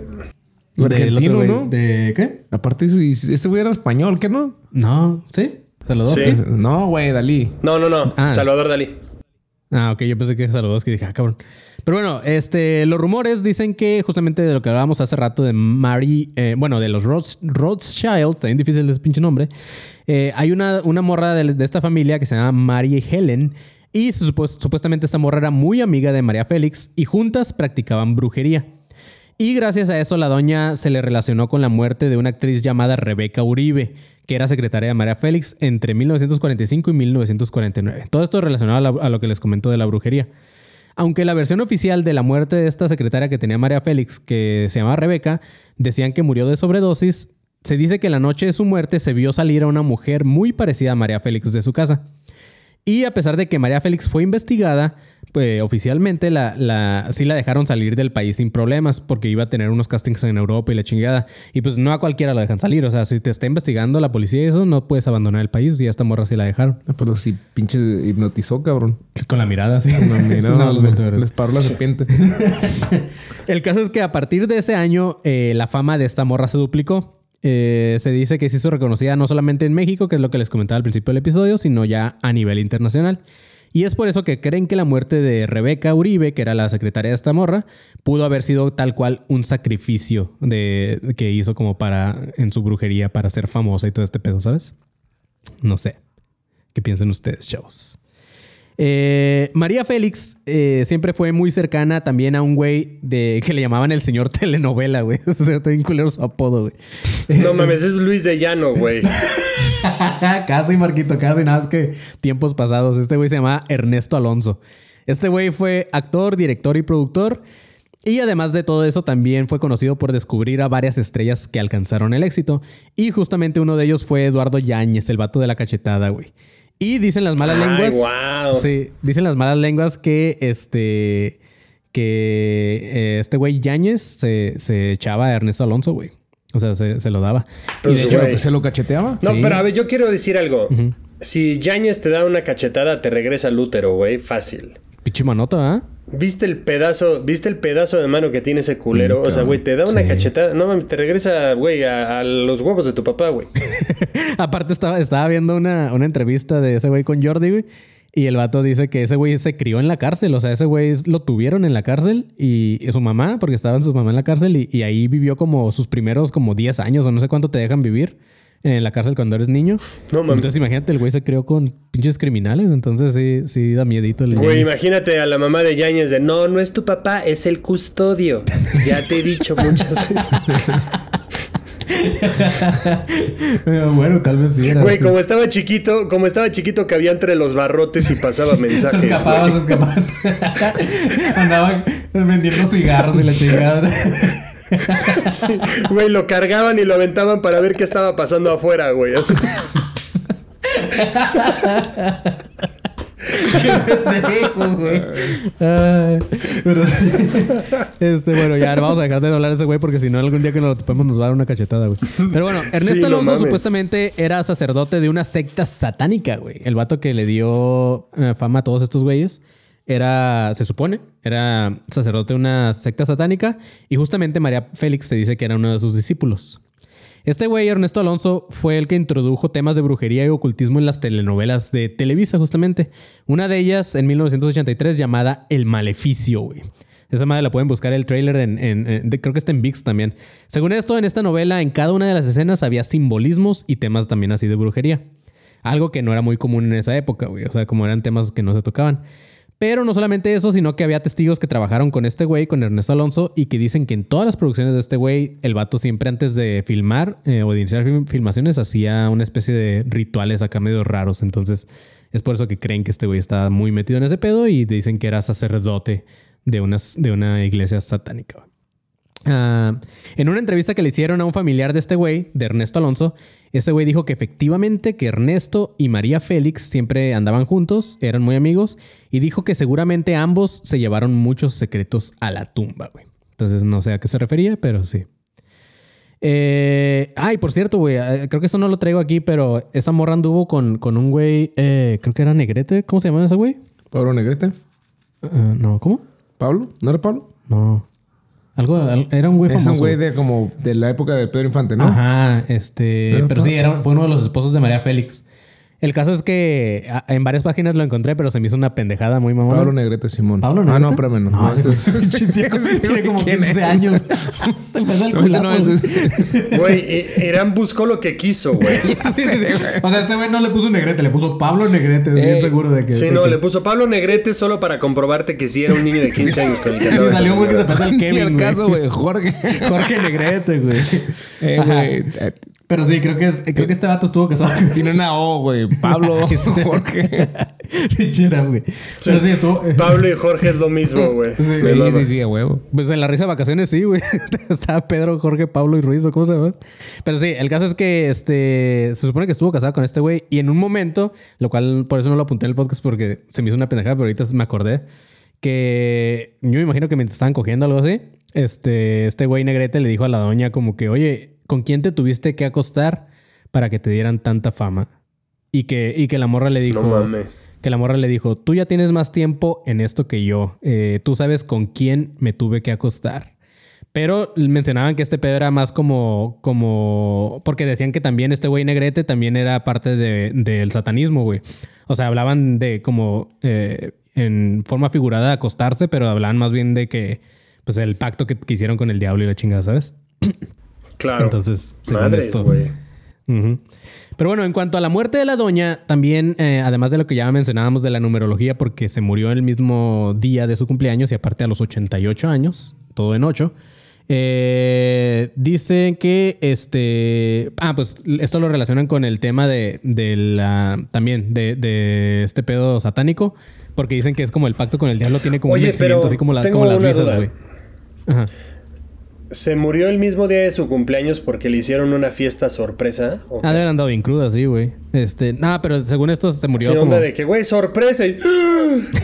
Argentino. ¿no? ¿De qué? Aparte, este güey era español, ¿qué no? No, ¿sí? Saludos. Sí. No, güey, Dalí. No, no, no. Ah. Salvador Dalí. Ah, ok, yo pensé que saludos que dije, ah, cabrón. Pero bueno, este, los rumores dicen que justamente de lo que hablábamos hace rato de Mary, eh, bueno, de los Roths- Rothschilds, también difícil ese pinche nombre, eh, hay una, una morra de, de esta familia que se llama Mary Helen y supuestamente esta morra era muy amiga de María Félix y juntas practicaban brujería. Y gracias a eso la doña se le relacionó con la muerte de una actriz llamada Rebeca Uribe, que era secretaria de María Félix entre 1945 y 1949. Todo esto relacionado a, lo que les comentó de la brujería. Aunque la versión oficial de la muerte de esta secretaria que tenía María Félix, que se llamaba Rebeca, decían que murió de sobredosis, se dice que la noche de su muerte se vio salir a una mujer muy parecida a María Félix de su casa. Y a pesar de que María Félix fue investigada, pues oficialmente la, la, sí la dejaron salir del país sin problemas porque iba a tener unos castings en Europa y la chingada. Y pues no a cualquiera la dejan salir. O sea, si te está investigando la policía y eso, no puedes abandonar el país. Y a esta morra sí la dejaron. Ah, Pero si pinche hipnotizó, cabrón. Con la mirada, sí. No, mira, Es no, uno de los les paró la serpiente. El caso es que a partir de ese año, eh, la fama de esta morra se duplicó. Eh, se dice que se hizo reconocida no solamente en México, que es lo que les comentaba al principio del episodio, sino ya a nivel internacional. Y es por eso que creen que la muerte de Rebeca Uribe, que era la secretaria de esta morra, pudo haber sido tal cual un sacrificio de, que hizo como para en su brujería para ser famosa y todo este pedo, ¿sabes? No sé. ¿Qué piensan ustedes, chavos? Eh, María Félix eh, siempre fue muy cercana también a un güey de que le llamaban el señor telenovela, güey. Está bien culero su apodo, güey. No mames, es Luis de Llano, güey. casi, Marquito, casi. Nada más que tiempos pasados. Este güey se llamaba Ernesto Alonso. Este güey fue actor, director y productor. Y además de todo eso, también fue conocido por descubrir a varias estrellas que alcanzaron el éxito. Y justamente uno de ellos fue Eduardo Yáñez, el vato de la cachetada, güey. Y dicen las malas Ay, lenguas. guau. Sí, dicen las malas lenguas que este. Que eh, este güey Yáñez se, se echaba a Ernesto Alonso, güey. O sea, se, se lo daba. Pues, y de hecho. ¿Se lo cacheteaba? No, Sí. pero a ver, yo quiero decir algo. Si Yañez te da una cachetada, te regresa al útero, güey. Fácil. pinche manota, ¿ah? ¿Viste el pedazo, viste el pedazo de mano que tiene ese culero? O sea, güey, te da una sí. cachetada. No mames, te regresa, güey, a, a los huevos de tu papá, güey. Aparte, estaba, estaba viendo una, una entrevista de ese güey con Jordi, güey. Y el vato dice que ese güey se crió en la cárcel. O sea, ese güey lo tuvieron en la cárcel y, y su mamá, porque estaba en su mamá en la cárcel y, y ahí vivió como sus primeros como 10 años o no sé cuánto te dejan vivir en la cárcel cuando eres niño. No mames. Entonces imagínate, el güey se crió con pinches criminales. Entonces sí, sí da miedito el Güey, Yañez. imagínate a la mamá de Yañez de no, no es tu papá, es el custodio. Ya te he dicho muchas veces. Bueno, tal vez sí era Güey, así. como estaba chiquito, como estaba chiquito cabía entre los barrotes y pasaba mensajes. Se escapaba, güey. se escapaba. Andaba vendiendo cigarros y la chingada. Sí, Güey, lo cargaban y lo aventaban para ver qué estaba pasando afuera, güey. Así. Güey. Ay, pero este, bueno, ya vamos a dejar de hablar de ese güey porque si no algún día que nos lo topemos nos va a dar una cachetada, güey. Pero bueno, Ernesto Sí, Alonso supuestamente era sacerdote de una secta satánica, güey. El vato que le dio eh, fama a todos estos güeyes era, se supone, era sacerdote de una secta satánica y justamente María Félix se dice que era uno de sus discípulos. Este güey, Ernesto Alonso, fue el que introdujo temas de brujería y ocultismo en las telenovelas de Televisa, justamente. Una de ellas en 1983 llamada El Maleficio, güey. Esa madre la pueden buscar el trailer en, creo que está en VIX también. Según esto, en esta novela, en cada una de las escenas había simbolismos y temas también así de brujería. Algo que no era muy común en esa época, güey. O sea, como eran temas que no se tocaban. Pero no solamente eso, sino que había testigos que trabajaron con este güey, con Ernesto Alonso, y que dicen que en todas las producciones de este güey, el vato siempre antes de filmar eh, o de iniciar film- filmaciones hacía una especie de rituales acá medio raros. Entonces es por eso que creen que este güey está muy metido en ese pedo y dicen que era sacerdote de, unas, de una iglesia satánica. Ah, en una entrevista que le hicieron a un familiar de este güey, de Ernesto Alonso, este güey dijo que efectivamente que Ernesto y María Félix siempre andaban juntos, eran muy amigos, y dijo que seguramente ambos se llevaron muchos secretos a la tumba, güey. Entonces no sé a qué se refería, pero sí. Eh, ay, por cierto, güey, eh, creo que eso no lo traigo aquí, pero esa morra anduvo con, con un güey, eh, creo que era Negrete, ¿cómo se llama ese güey? Pablo Negrete. Eh, no, ¿cómo? ¿Pablo? ¿No era Pablo? No. Algo, al- era un güey Es famoso. un güey de como de la época de Pedro Infante, ¿no? Ajá, este. Pero- Pero sí, era, fue uno de los esposos de María Félix. El caso es que a- en varias páginas lo encontré, pero se me hizo una pendejada muy mamona. Pablo Negrete Simón. ¿Pablo Ah, no, Negrete? espérame, no. No, ese ese es- tiene como- tiene como ¿Quién 15 es? años. Se me da el No, ese no culazo. es, ese- Güey, eh, Irán buscó lo que quiso, güey. Sí, sí, sí. O sea, este güey no le puso Negrete, le puso Pablo Negrete. Bien Eh, seguro de que. Sí, de no, que- le puso Pablo Negrete solo para comprobarte que sí era un niño de 15 años con el que Me andaba esa salió un güey que se señora. parece al Ni Kevin. el güey. caso, güey. Jorge. Jorge Negrete, güey. Eh, güey. eh, Pero sí, creo que, es, creo que este vato estuvo casado. Tiene una O, güey. Pablo. Jorge. Pichera, güey. Pero sí, estuvo. Pablo y Jorge es lo mismo, güey. Sí, Sí, sí, sí, a huevo. Pues en la risa de vacaciones sí, güey. Estaba Pedro, Jorge, Pablo y Ruiz, o cómo se llama. Pero sí, el caso es que este se supone que estuvo casado con este güey y en un momento, lo cual por eso no lo apunté en el podcast porque se me hizo una pendejada, pero ahorita me acordé que yo me imagino que mientras estaban cogiendo algo así, este este güey negrete le dijo a la doña como que, "Oye, ¿con quién te tuviste que acostar para que te dieran tanta fama?" Y que y que la morra le dijo, No mames. que la morra le dijo, tú ya tienes más tiempo en esto que yo. Eh, tú sabes con quién me tuve que acostar. Pero mencionaban que este pedo era más como, como, porque decían que también este güey negrete también era parte de- del satanismo, güey. O sea, hablaban de como eh, en forma figurada de acostarse, pero hablaban más bien de que, pues el pacto que, que hicieron con el diablo y la chingada, ¿sabes? Claro. Entonces, según Madres, esto-. Ujú. Pero bueno, en cuanto a la muerte de la doña, también, eh, además de lo que ya mencionábamos de la numerología, porque se murió el mismo día de su cumpleaños y aparte a los 88 años, todo en 8. Eh, dice que este. Ah, pues esto lo relacionan con el tema de, de la. También de, de este pedo satánico. Porque dicen que es como el pacto con el diablo, tiene como un Oye, pero así como, la- tengo como las visas, güey. Ajá. ¿Se murió el mismo día de su cumpleaños porque le hicieron una fiesta sorpresa? Ah, de haber andado bien cruda, sí, güey. Este, nada, pero según esto se murió Sí, como. onda de que, güey, sorpresa. Y,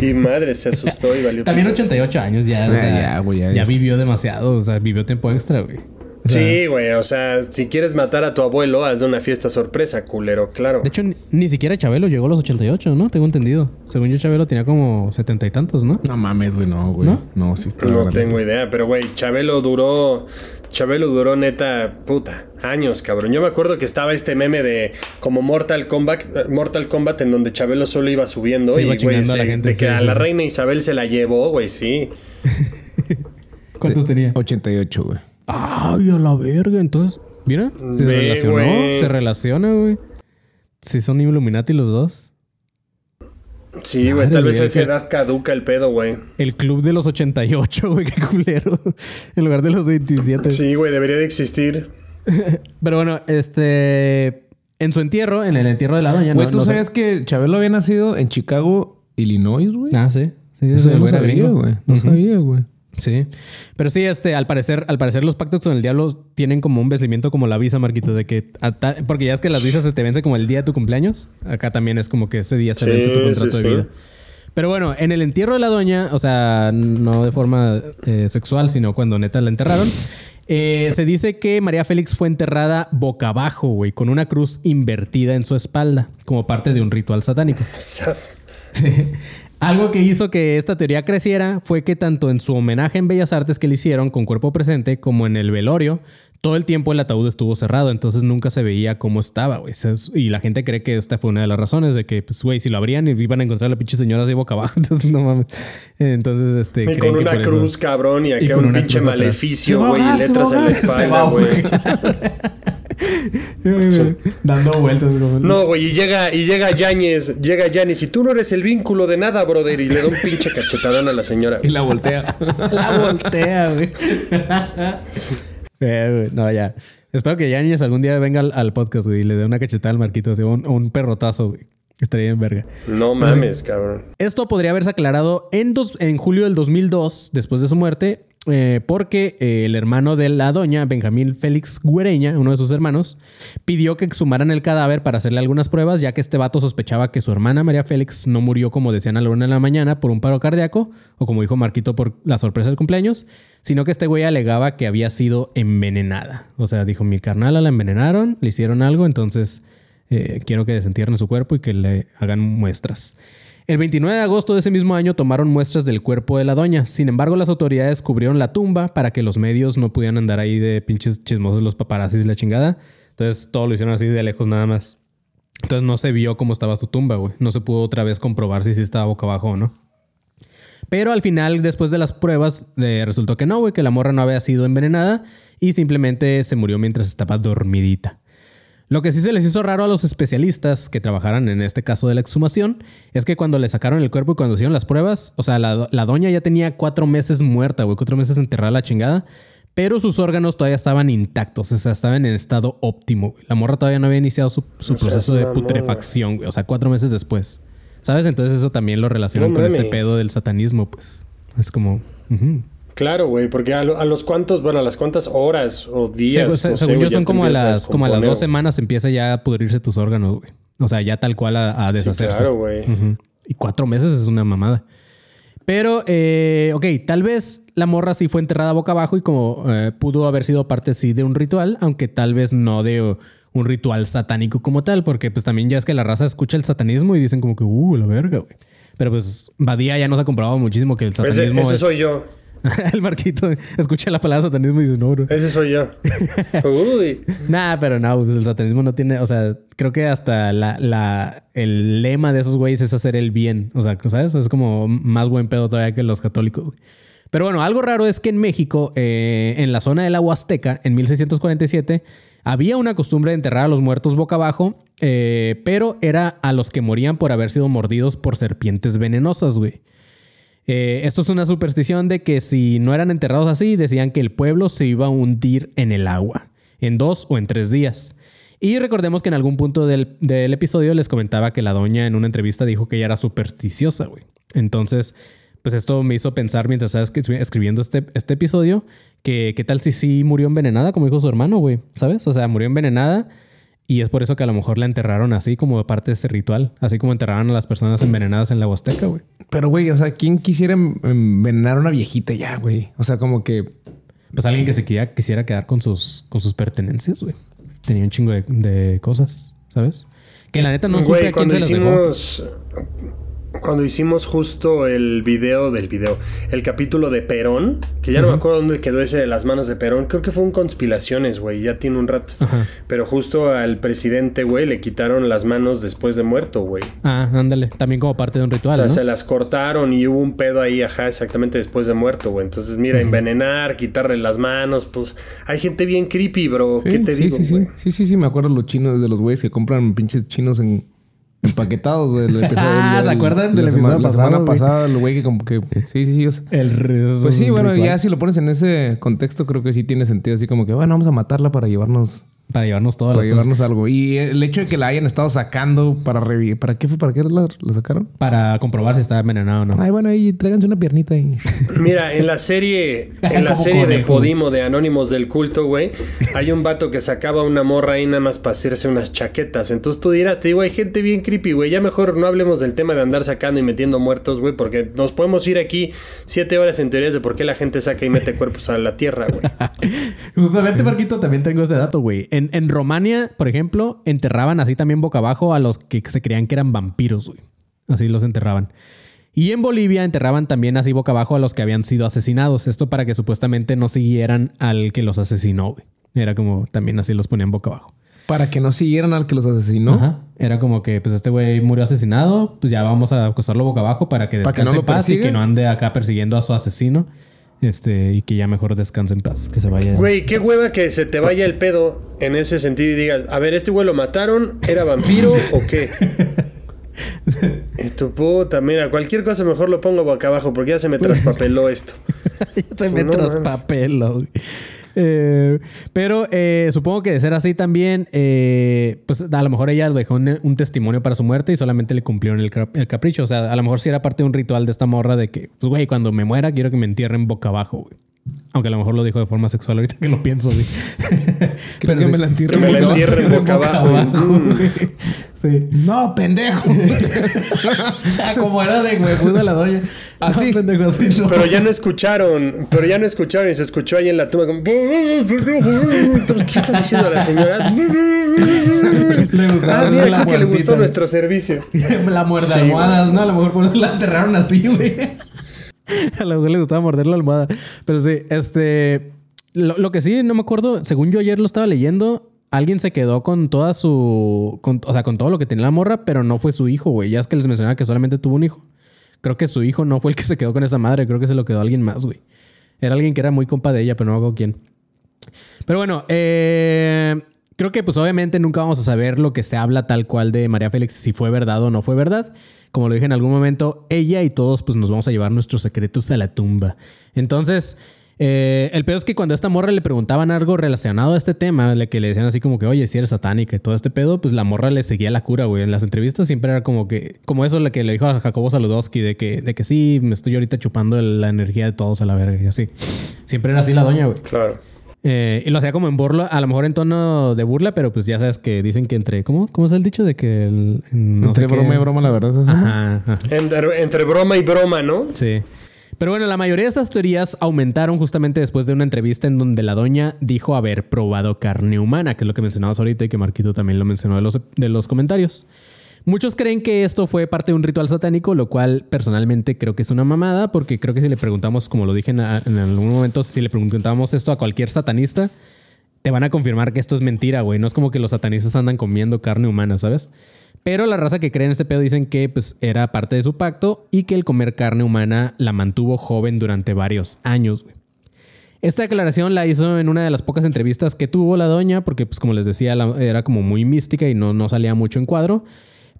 y madre, se asustó y valió. También pito. 88 años ya, o Ya, sea, ya, güey, ya ya es. vivió demasiado, o sea, vivió tiempo extra, güey. O sea, Sí, güey, o sea, si quieres matar a tu abuelo, hazle una fiesta sorpresa, culero, claro. De hecho, ni, ni siquiera Chabelo llegó a los 88, ¿no? Tengo entendido. Según yo, Chabelo tenía como setenta y tantos, ¿no? No mames, güey, no, güey. ¿No? ¿No? sí está no grande. tengo idea, pero güey, Chabelo duró. Chabelo duró neta, puta, años, cabrón. Yo me acuerdo que estaba este meme de como Mortal Kombat, Mortal Kombat en donde Chabelo solo iba subiendo Se y iba güey, a la se- gente, de que sí, a sí, la sí. reina Isabel se la llevó, güey, sí. ¿Cuántos tenía? 88, güey. Ay, a la verga. Entonces, mira, se Ve, relacionó, se relaciona, güey. Si son Illuminati los dos. Sí, güey, tal vez a esa edad caduca el pedo, güey. El club de los 88, güey, qué culero. En lugar de los 27. Sí, güey, debería de existir. Pero bueno, este. En su entierro, en el entierro de la doña, Güey, no- ¿tú no sé- sabías que Chabelo había nacido en Chicago, Illinois, güey? Ah, sí. sí Eso no sabía, güey. No sabía, güey. Sí. Pero sí, este, al parecer, al parecer los pactos con el diablo tienen como un vencimiento como la visa, Marquito, de que porque ya es que las visas se te vencen como el día de tu cumpleaños. Acá también es como que ese día se Sí, vence tu contrato sí, de sí. vida. Pero bueno, en el entierro de la doña, o sea, no de forma eh, sexual, sino cuando neta la enterraron, eh, se dice que María Félix fue enterrada boca abajo, güey, con una cruz invertida en su espalda, como parte de un ritual satánico. Sas. Algo que hizo que esta teoría creciera fue que tanto en su homenaje en Bellas Artes que le hicieron con cuerpo presente como en el velorio, todo el tiempo el ataúd estuvo cerrado, entonces nunca se veía cómo estaba, güey. Y la gente cree que esta fue una de las razones de que, pues, güey, si lo abrían iban a encontrar a la pinche señora así boca abajo, entonces no mames. Entonces, este... Y creen con que una eso- cruz, cabrón, y Y acá con un una pinche maleficio, güey, y letras en la espalda, güey. Dando vueltas. como- No, güey, y llega, y llega Yáñez, llega Yanis, y tú no eres el vínculo de nada, brother, y le da un pinche cachetadón a la señora. Y la voltea. La voltea, güey. Eh, güey, no, ya. Espero que Yanis algún día venga al, al podcast, güey, y le dé una cachetada al Marquito, así, un, un perrotazo, güey. Estaría en verga. No mames, cabrón. Esto podría haberse aclarado en, dos- en julio del 2002, después de su muerte, eh, porque eh, el hermano de la doña, Benjamín Félix Güereña, uno de sus hermanos, pidió que exhumaran el cadáver para hacerle algunas pruebas, ya que este vato sospechaba que su hermana María Félix no murió como decían a la una de la mañana por un paro cardíaco, o como dijo Marquito por la sorpresa del cumpleaños, sino que este güey alegaba que había sido envenenada. O sea, dijo, mi carnala la envenenaron, le hicieron algo, entonces eh, quiero que desentierren su cuerpo y que le hagan muestras. El 29 de agosto de ese mismo año tomaron muestras del cuerpo de la doña. Sin embargo, las autoridades cubrieron la tumba para que los medios no pudieran andar ahí de pinches chismosos los paparazzis y la chingada. Entonces todo lo hicieron así de lejos nada más. Entonces no se vio cómo estaba su tumba, güey. No se pudo otra vez comprobar si sí estaba boca abajo o no. Pero al final, después de las pruebas, eh, resultó que no, güey, que la morra no había sido envenenada y simplemente se murió mientras estaba dormidita. Lo que sí se les hizo raro a los especialistas que trabajaran en este caso de la exhumación es que cuando le sacaron el cuerpo y cuando hicieron las pruebas, o sea, la, la doña ya tenía cuatro meses muerta, güey, cuatro meses enterrada la chingada, pero sus órganos todavía estaban intactos, o sea, estaban en estado óptimo. La morra todavía no había iniciado su, proceso es de putrefacción, güey, o sea, cuatro meses después. ¿Sabes? Entonces eso también lo relacionan No con este pedo del satanismo, pues. Es como... Claro, güey, porque a, lo- a los cuantos, bueno, a las cuantas horas o días. No según yo son como a las como a las dos semanas empieza ya a pudrirse tus órganos, güey. O sea, ya tal cual a, a Sí, deshacerse. claro, güey. Y cuatro meses es una mamada. Pero, eh, ok, tal vez la morra sí fue enterrada boca abajo y como eh, pudo haber sido parte sí de un ritual, aunque tal vez no de uh, un ritual satánico como tal, porque pues también ya es que la raza escucha el satanismo y dicen como que, uh, la verga, güey. Pero pues Badía ya nos ha comprobado muchísimo que el Ese, satanismo ese es... soy yo. el Marquito escucha la palabra satanismo y dice, no, bro. Ese soy yo. Uy. Nah, pero no, pues el satanismo no tiene, o sea, creo que hasta la, la, el lema de esos güeyes es hacer el bien. O sea, ¿sabes? Es como más buen pedo todavía que los católicos. güey. Pero bueno, algo raro es que en México, eh, en la zona de la Huasteca, en 1647, había una costumbre de enterrar a los muertos boca abajo, eh, pero era a los que morían por haber sido mordidos por serpientes venenosas, güey. Eh, esto es una superstición de que si no eran enterrados así, decían que el pueblo se iba a hundir en el agua, en dos o en tres días. Y recordemos que en algún punto del, del episodio les comentaba que la doña en una entrevista dijo que ella era supersticiosa, güey. Entonces, pues esto me hizo pensar mientras estaba escri- escribiendo este, este episodio, que qué tal si sí murió envenenada, como dijo su hermano, güey, ¿sabes? O sea, murió envenenada y es por eso que a lo mejor la enterraron así como parte de este ritual, así como enterraron a las personas envenenadas en la Huasteca, güey. Pero, güey, o sea, ¿quién quisiera en- envenenar a una viejita ya, güey? O sea, como que... Pues alguien que se quisiera, quisiera quedar con sus, con sus pertenencias, güey. Tenía un chingo de, de cosas, ¿sabes? Que la neta no supe a quién se las dejó. Cuando hicimos justo el video del video, el capítulo de Perón, que ya no me acuerdo dónde quedó ese de las manos de Perón, creo que fue un conspiraciones, güey, ya tiene un rato. Pero justo al presidente, güey, le quitaron las manos después de muerto, güey. Ah, ándale. También como parte de un O ritual, sea, ¿no? se las cortaron y hubo un pedo ahí, ajá, exactamente después de muerto, güey. Entonces, mira, envenenar, quitarle las manos, pues hay gente bien creepy, bro. Sí, ¿Qué te sí, digo, sí, sí, sí, sí, sí, me acuerdo los chinos de los güeyes que compran pinches chinos en empaquetados, güey. Ah, ¿se acuerdan del la episodio semana, pasado, La semana pasada, el güey que como que... Sí, sí, sí. o sea, El Pues sí, bueno, ritual. ya si lo pones en ese contexto, creo que sí tiene sentido. Así como que, bueno, vamos a matarla para llevarnos, Para llevarnos todas para las llevarnos cosas. algo. Y el hecho de que la hayan estado sacando para revivir. ¿Para qué fue? ¿Para qué la, la sacaron? Para comprobar si estaba envenenado o no. Ay, bueno, ahí tráiganse una piernita ahí. Mira, en la serie, en la serie de. Podimo de Anónimos del Culto, güey, hay un vato que sacaba una morra ahí nada más para hacerse unas chaquetas. Entonces tú dirás, te digo, hay gente bien creepy, güey. Ya mejor no hablemos del tema de andar sacando y metiendo muertos, güey, porque nos podemos ir aquí siete horas en teorías de por qué la gente saca y mete cuerpos a la tierra, güey. Justamente, Marquito, también tengo este dato, güey. En, en Romania, por ejemplo, enterraban así también boca abajo a los que se creían que eran vampiros, güey. Así los enterraban. Y en Bolivia enterraban también así boca abajo a los que habían sido asesinados. Esto para que supuestamente no siguieran al que los asesinó, güey. Era como también así los ponían boca abajo. Para que no siguieran al que los asesinó. Ajá. Era como que, pues este güey murió asesinado, pues ya vamos a acostarlo boca abajo para que Para que no descanse lo en paz y que no ande acá persiguiendo a su asesino. Este, y que ya mejor descanse en paz, que se vaya. Güey, qué hueva que se te vaya el pedo en ese sentido y digas, a ver, ¿este güey lo mataron? ¿Era vampiro o qué? Tu puta, mira, cualquier cosa mejor lo pongo boca abajo porque ya se me traspapeló esto. se me No mames. traspapelo. Eh, pero eh, supongo que de ser así también, eh, pues a lo mejor ella dejó un, testimonio para su muerte y solamente le cumplieron el, el capricho. O sea, a lo mejor sí era parte de un ritual de esta morra de que, pues güey, cuando me muera quiero que me entierren boca abajo, güey. Aunque a lo mejor lo dijo de forma sexual ahorita que lo pienso, güey. Creo que me la entierren Que me la boca abajo. entierren boca abajo. Mm. Sí. No, pendejo. Como era de huevuda la doña. Así. No, pendejo, así no. Pero ya no escucharon, pero ya no escucharon y se escuchó ahí en la tumba como... Entonces, ¿qué está diciendo la señora? Le gustaba Ah, hacer mira, la creo que le muertita. gustó nuestro servicio. la muerde Sí, almohadas, ¿no? A lo mejor por eso la enterraron así, güey. A lo mejor le gustaba morder la almohada. Pero sí, este. Lo, lo que sí, no me acuerdo, según yo ayer lo estaba leyendo, alguien se quedó con toda su. con- o sea, con todo lo que tenía la morra, pero no fue su hijo, güey. Ya es que les mencionaba que solamente tuvo un hijo. Creo que su hijo no fue el que se quedó con esa madre, creo que se lo quedó alguien más, güey. Era alguien que era muy compa de ella, pero no me acuerdo quién. Pero bueno, eh, creo que pues obviamente nunca vamos a saber lo que se habla tal cual de María Félix, si fue verdad o no fue verdad. Como lo dije en algún momento, ella y todos pues nos vamos a llevar nuestros secretos a la tumba. Entonces, eh, el pedo es que cuando a esta morra le preguntaban algo relacionado a este tema, le- que le decían así como que, oye, si eres satánica y todo este pedo, pues la morra le seguía la cura, güey. En las entrevistas siempre era como que, como eso lo que le dijo a Jacobo Saludowski, de que, de que sí, me estoy ahorita chupando la energía de todos a la verga y así. Siempre era así la doña, güey. Claro. Eh, y lo hacía como en burla, a lo mejor en tono de burla, pero pues ya sabes que dicen que entre. ¿Cómo, ¿Cómo es el dicho? De que el. No Entre sé qué- broma y broma, la verdad. es. Ajá, ajá. Entre, entre broma y broma, ¿no? Sí. Pero bueno, la mayoría de estas teorías aumentaron justamente después de una entrevista en donde la doña dijo haber probado carne humana, que es lo que mencionabas ahorita y que Marquito también lo mencionó de los, de los comentarios. Muchos creen que esto fue parte de un ritual satánico, lo cual personalmente creo que es una mamada, porque creo que si le preguntamos, como lo dije en, algún momento, si le preguntamos esto a cualquier satanista, te van a confirmar que esto es mentira, güey. No es como que los satanistas andan comiendo carne humana, ¿sabes? Pero la raza que cree en este pedo dicen que pues, era parte de su pacto y que el comer carne humana la mantuvo joven durante varios años, güey. Esta declaración la hizo en una de las pocas entrevistas que tuvo la doña, porque pues como les decía, era como muy mística y no, no salía mucho en cuadro.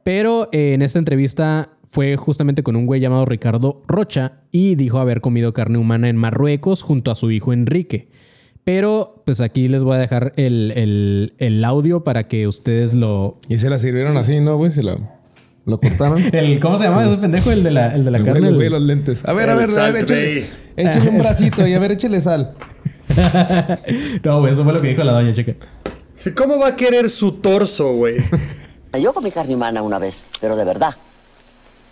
Pero eh, en esta entrevista fue justamente con un güey llamado Ricardo Rocha y dijo haber comido carne humana en Marruecos junto a su hijo Enrique. Pero pues aquí les voy a dejar el, el- el audio para que ustedes lo... Y se la sirvieron así, ¿no, güey? Se la, lo cortaron. El, ¿Cómo se llama ese pendejo? El de la, el de la El güey, carne. el el- güey, los lentes. A ver, a ver, a ver, échale, échale un bracito y a ver, échale sal. no, güey, eso fue lo que dijo la doña, checa. Sí, ¿Cómo va a querer su torso, güey? Yo comí carne humana una vez, pero de verdad.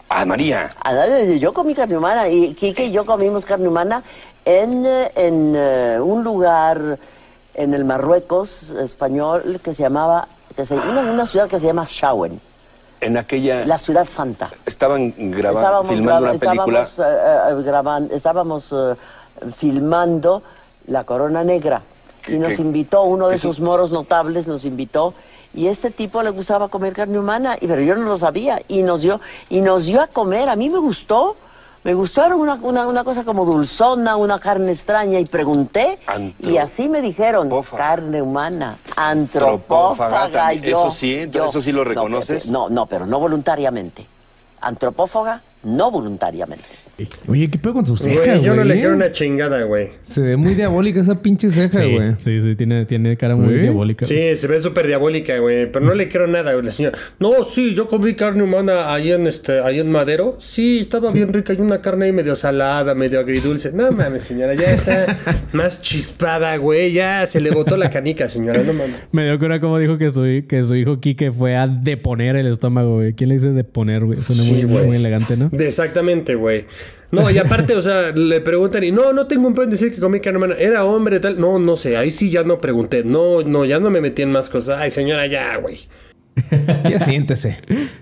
Ah, María. Ah, Yo comí carne humana y Kike y yo comimos carne humana en, en eh, un lugar en el Marruecos español que se llamaba, que se- una, una ciudad que se llama Shawen, En aquella. la ciudad santa. Estaban grabando, Estábamos, filmando graba- una película. estábamos, eh, eh, graban- estábamos filmando La Corona Negra y ¿Qué- nos invitó, uno de qué esos su- moros notables nos invitó y este tipo le gustaba comer carne humana, y, pero yo no lo sabía y nos dio, y nos dio a comer, a mí me gustó. Me gustaron una, una, una cosa como dulzona, una carne extraña, y pregunté, Antro- y así me dijeron, Pófaga. carne humana, Antropófaga yo- Eso sí, yo- eso sí lo no, reconoces. No, no, pero no voluntariamente. Antropófaga, no voluntariamente. Oye, ¿qué pedo con su ceja, Güey, yo no le quiero una chingada, güey. Se ve muy diabólica esa pinche ceja, güey. sí, sí, tiene, tiene cara muy ¿Sí? diabólica. Sí, se ve súper diabólica, güey. Pero no le quiero nada, güey. La señora. No, sí, yo comí carne humana ahí en este, ahí en Madero. Sí, estaba bien rica. Hay una carne ahí medio salada, medio agridulce. No mames, señora, ya está más chispada, güey. Ya se le botó la canica, señora. No mames. Me dio cura como dijo que su, que su hijo Quique fue a deponer el estómago, güey. ¿Quién le dice deponer, güey? Suena Sí, muy, muy, elegante, ¿no? De- exactamente, güey. No, y aparte, o sea, le preguntan y no, no tengo un pedo en decir que comí carne humana. Era hombre, tal. No, no sé. Ahí sí ya no pregunté. No, no, ya no me metí en más cosas. Ay, señora, ya, güey. Ya siéntese.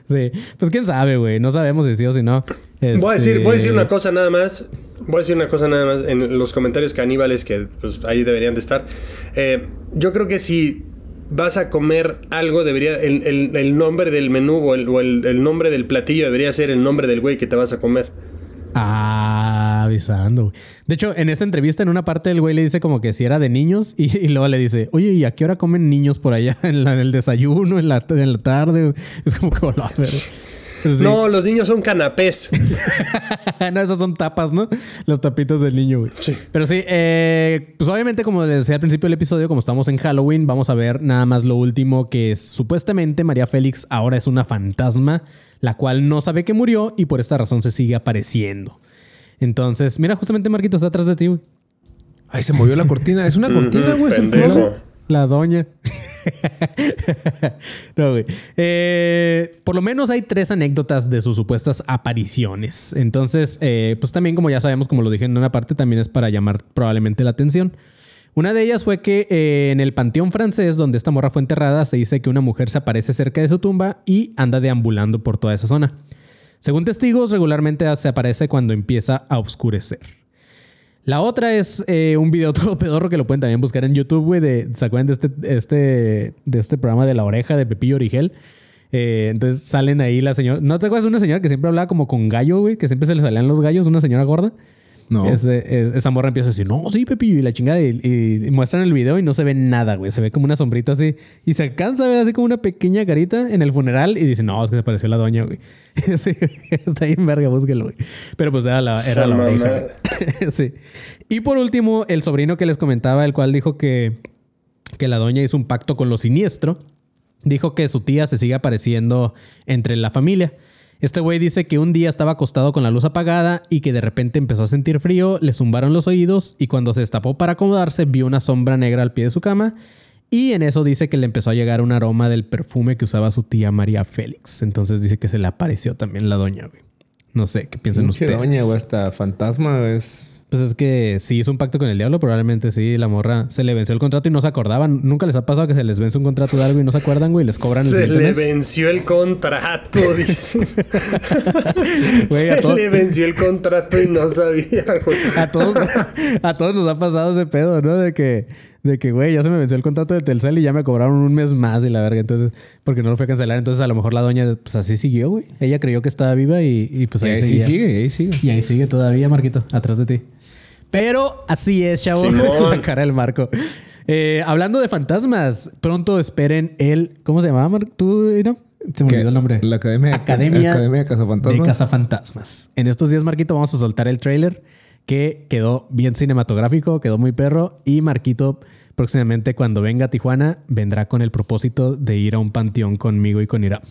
Sí. Pues quién sabe, güey. No sabemos si sí o si no. Voy a decir, Este, voy a decir una cosa nada más. Voy a decir una cosa nada más en los comentarios caníbales que pues, ahí deberían de estar. Eh, yo creo que si vas a comer algo, debería. El, el- el nombre del menú o, el, o el- el nombre del platillo debería ser el nombre del güey que te vas a comer. Ah, avisando. De hecho, en esta entrevista, en una parte, el güey le dice como que si era de niños y, luego le dice, oye, ¿y a qué hora comen niños por allá? ¿En, la- en el desayuno? ¿En la, en la tarde? Es como que, "Hola, sí. No, los niños son canapés. no, esas son tapas, ¿no? Los tapitos del niño, güey. Sí. Pero sí, eh, pues obviamente, como les decía al principio del episodio, como estamos en Halloween, vamos a ver nada más lo último que es, supuestamente María Félix ahora es una fantasma, la cual no sabe que murió y por esta razón se sigue apareciendo. Entonces, mira, justamente Marquito está atrás de ti, güey. Ay, se movió la cortina. Es una cortina, güey. es el pendejo. closet. La doña. Eh, por lo menos hay tres anécdotas de sus supuestas apariciones. Entonces, eh, pues también, como ya sabemos, como lo dije en una parte, también es para llamar probablemente la atención. Una de ellas fue que eh, en el panteón francés, donde esta morra fue enterrada, se dice que una mujer se aparece cerca de su tumba y anda deambulando por toda esa zona. Según testigos, regularmente se aparece cuando empieza a oscurecer. La otra es eh, un video todo pedorro que lo pueden también buscar en YouTube, güey. De, ¿Se acuerdan de este, este, de este programa de La Oreja de Pepillo Origel? Eh, entonces salen ahí la señora. ¿No te acuerdas de una señora que siempre hablaba como con gallo, güey? Que siempre se le salían los gallos, una señora gorda. No. Es- es- esa morra empieza a decir, no, sí, Pepillo, y la chingada. Y, y muestran el video y no se ve nada, güey. Se ve como una sombrita así. Y se alcanza a ver así como una pequeña carita en el funeral. Y dice, no, es que se pareció la doña, güey. Sí, está ahí en verga, búsquelo, güey. Pero pues era la, era la oreja. sí. Y por último, el sobrino que les comentaba, el cual dijo que, que la doña hizo un pacto con lo siniestro. Dijo que su tía se sigue apareciendo entre la familia. Este güey dice que un día estaba acostado con la luz apagada y que de repente empezó a sentir frío, le zumbaron los oídos y cuando se destapó para acomodarse vio una sombra negra al pie de su cama y en eso dice que le empezó a llegar un aroma del perfume que usaba su tía María Félix. Entonces dice que se le apareció también la doña, güey. No sé, ¿qué piensan ustedes? doña, güey, hasta fantasma, es... Pues es que si hizo un pacto con el diablo, probablemente sí, la morra se le venció el contrato y no se acordaban. Nunca les ha pasado que se les vence un contrato de algo y no se acuerdan, güey, y les cobran el Se le mes. venció el contrato, dice. Güey, Se le venció el contrato y no sabía, güey. A todos, a todos nos ha pasado ese pedo, ¿no? De que, de que, güey, ya se me venció el contrato de Telcel y ya me cobraron un mes más y la verga. Entonces, porque no lo fue a cancelar. Entonces, a lo mejor la doña, pues así siguió, güey. Ella creyó que estaba viva y, y pues Y ahí ahí sí seguía. sigue, ahí sigue. Y ahí sigue todavía, Marquito, atrás de ti. Pero así es, chavos. La cara del Marco. Eh, hablando de fantasmas, pronto esperen el. ¿Cómo se llamaba, Marco? ¿Tú, Ira? Se me ¿Qué? olvidó el nombre. La Academia- Academia, Academia de Cazafantasmas. de Cazafantasmas. En estos días, Marquito, vamos a soltar el tráiler que quedó bien cinematográfico, quedó muy perro. Y Marquito, próximamente, cuando venga a Tijuana, vendrá con el propósito de ir a un panteón conmigo y con Ira.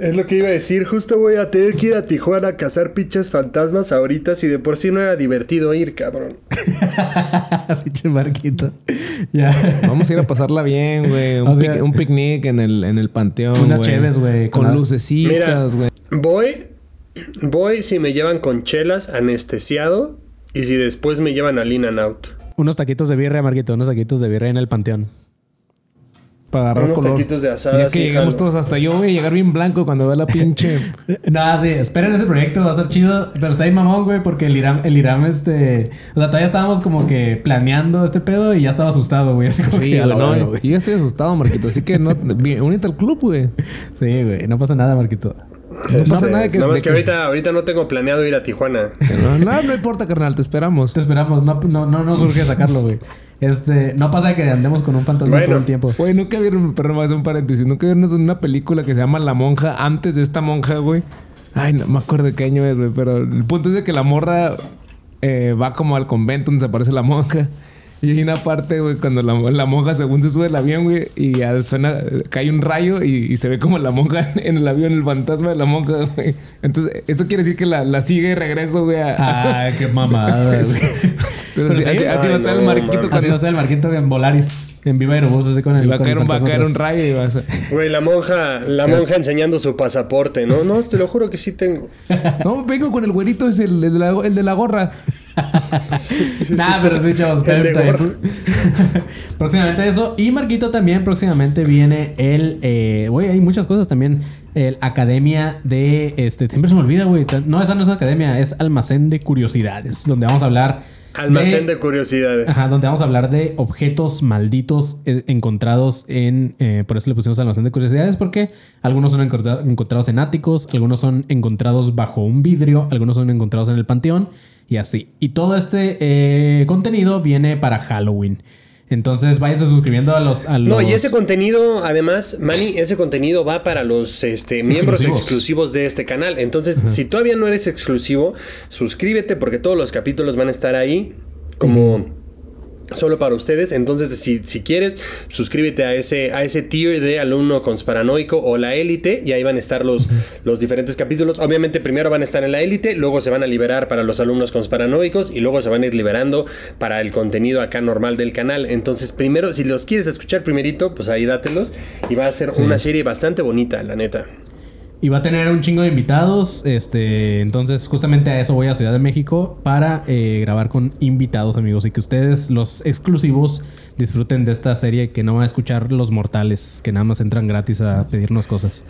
Es lo que iba a decir. Justo voy a tener que ir a Tijuana a cazar pinches fantasmas ahorita. Si de por sí no era divertido ir, cabrón. Pinche Marquito. Ya. Vamos a ir a pasarla bien, güey. Un, pic- picnic en el, en el panteón. Unas güey. cheves, güey, con Con la- lucecitas, güey. Voy, voy si me llevan con chelas, anestesiado. Y si después me llevan al In and Out. Unos taquitos de birria, Marquito. Unos taquitos de birria en el panteón. Para agarrar Unos color. taquitos de asada, Ya que sí, llegamos jalo. todos hasta yo, güey, llegar bien blanco cuando vea la pinche. Nada, sí, esperen ese proyecto, va a estar chido. Pero está ahí mamón, güey, porque el Iram, el Iram, este. O sea, todavía estábamos como que planeando este pedo y ya estaba asustado, güey. Así como Sí, que a la no, güey. yo ya estoy asustado, Marquito. Así que no, únete al club, güey. Sí, güey, no pasa nada, Marquito. No pasa Este, nada que. nada más que ahorita, ahorita no tengo planeado ir a Tijuana. No, no, no importa, carnal, te esperamos. Te esperamos, no, no, no nos urge sacarlo, güey. Este, no pasa que andemos con un fantasma Bueno. todo el tiempo. Güey, nunca vieron, a hacer un paréntesis. Nunca vieron una película que se llama La Monja antes de esta monja, güey. Ay, no me acuerdo de qué año es, güey. Pero el punto es de que la morra eh, va como al convento donde se aparece la monja. Y hay una parte, güey, cuando la, la monja según se sube el avión, güey, y ya suena, cae un rayo y, y se ve como la monja en el avión, el fantasma de la monja, güey. Entonces, eso quiere decir que la, la sigue de regreso, güey. a- Ah, qué mamada, así, sí, así- así ay, va a estar el marquito. Así va a estar el Marquito en Volaris. En Viva Aerobús, así con el. se va a caer un, va a caer un rayo y vas a... Güey, la monja, la monja enseñando su pasaporte, ¿no? No, te lo juro que sí tengo. No, vengo con el güerito, es el, el de, la, el de la gorra. Nah, pero sí, chavos, esperen próximamente eso. Y Marquito también, próximamente viene el. Eh, güey, hay muchas cosas también. El Academia de. Este, siempre se me olvida, güey. No, esa no es Academia, es Almacén de Curiosidades. Donde vamos a hablar. Almacén de curiosidades. Ajá, donde vamos a hablar de objetos malditos eh, encontrados en. eh, por eso le pusimos almacén de curiosidades, porque algunos son encontra- encontrados en áticos, algunos son encontrados bajo un vidrio, algunos son encontrados en el panteón y así. Y todo este eh, contenido viene para Halloween. Entonces váyanse suscribiendo a los. A No, y ese contenido, además, Manny, ese contenido va para los este, miembros Exclusivos. exclusivos de este canal. Entonces, si todavía no eres exclusivo, suscríbete porque todos los capítulos van a estar ahí como... Solo para ustedes, entonces si, si quieres, suscríbete a ese, a ese tier de alumno consparanoico o la élite y ahí van a estar los, los diferentes capítulos. Obviamente primero van a estar en la élite, luego se van a liberar para los alumnos consparanoicos y luego se van a ir liberando para el contenido acá normal del canal. Entonces primero, si los quieres escuchar primerito, pues ahí dátelos y va a ser una serie bastante bonita, la neta. Y va a tener un chingo de invitados. Este, entonces, justamente a eso voy a Ciudad de México para eh, grabar con invitados, amigos. Y que ustedes, los exclusivos, disfruten de esta serie que no van a escuchar los mortales, que nada más entran gratis a pedirnos cosas.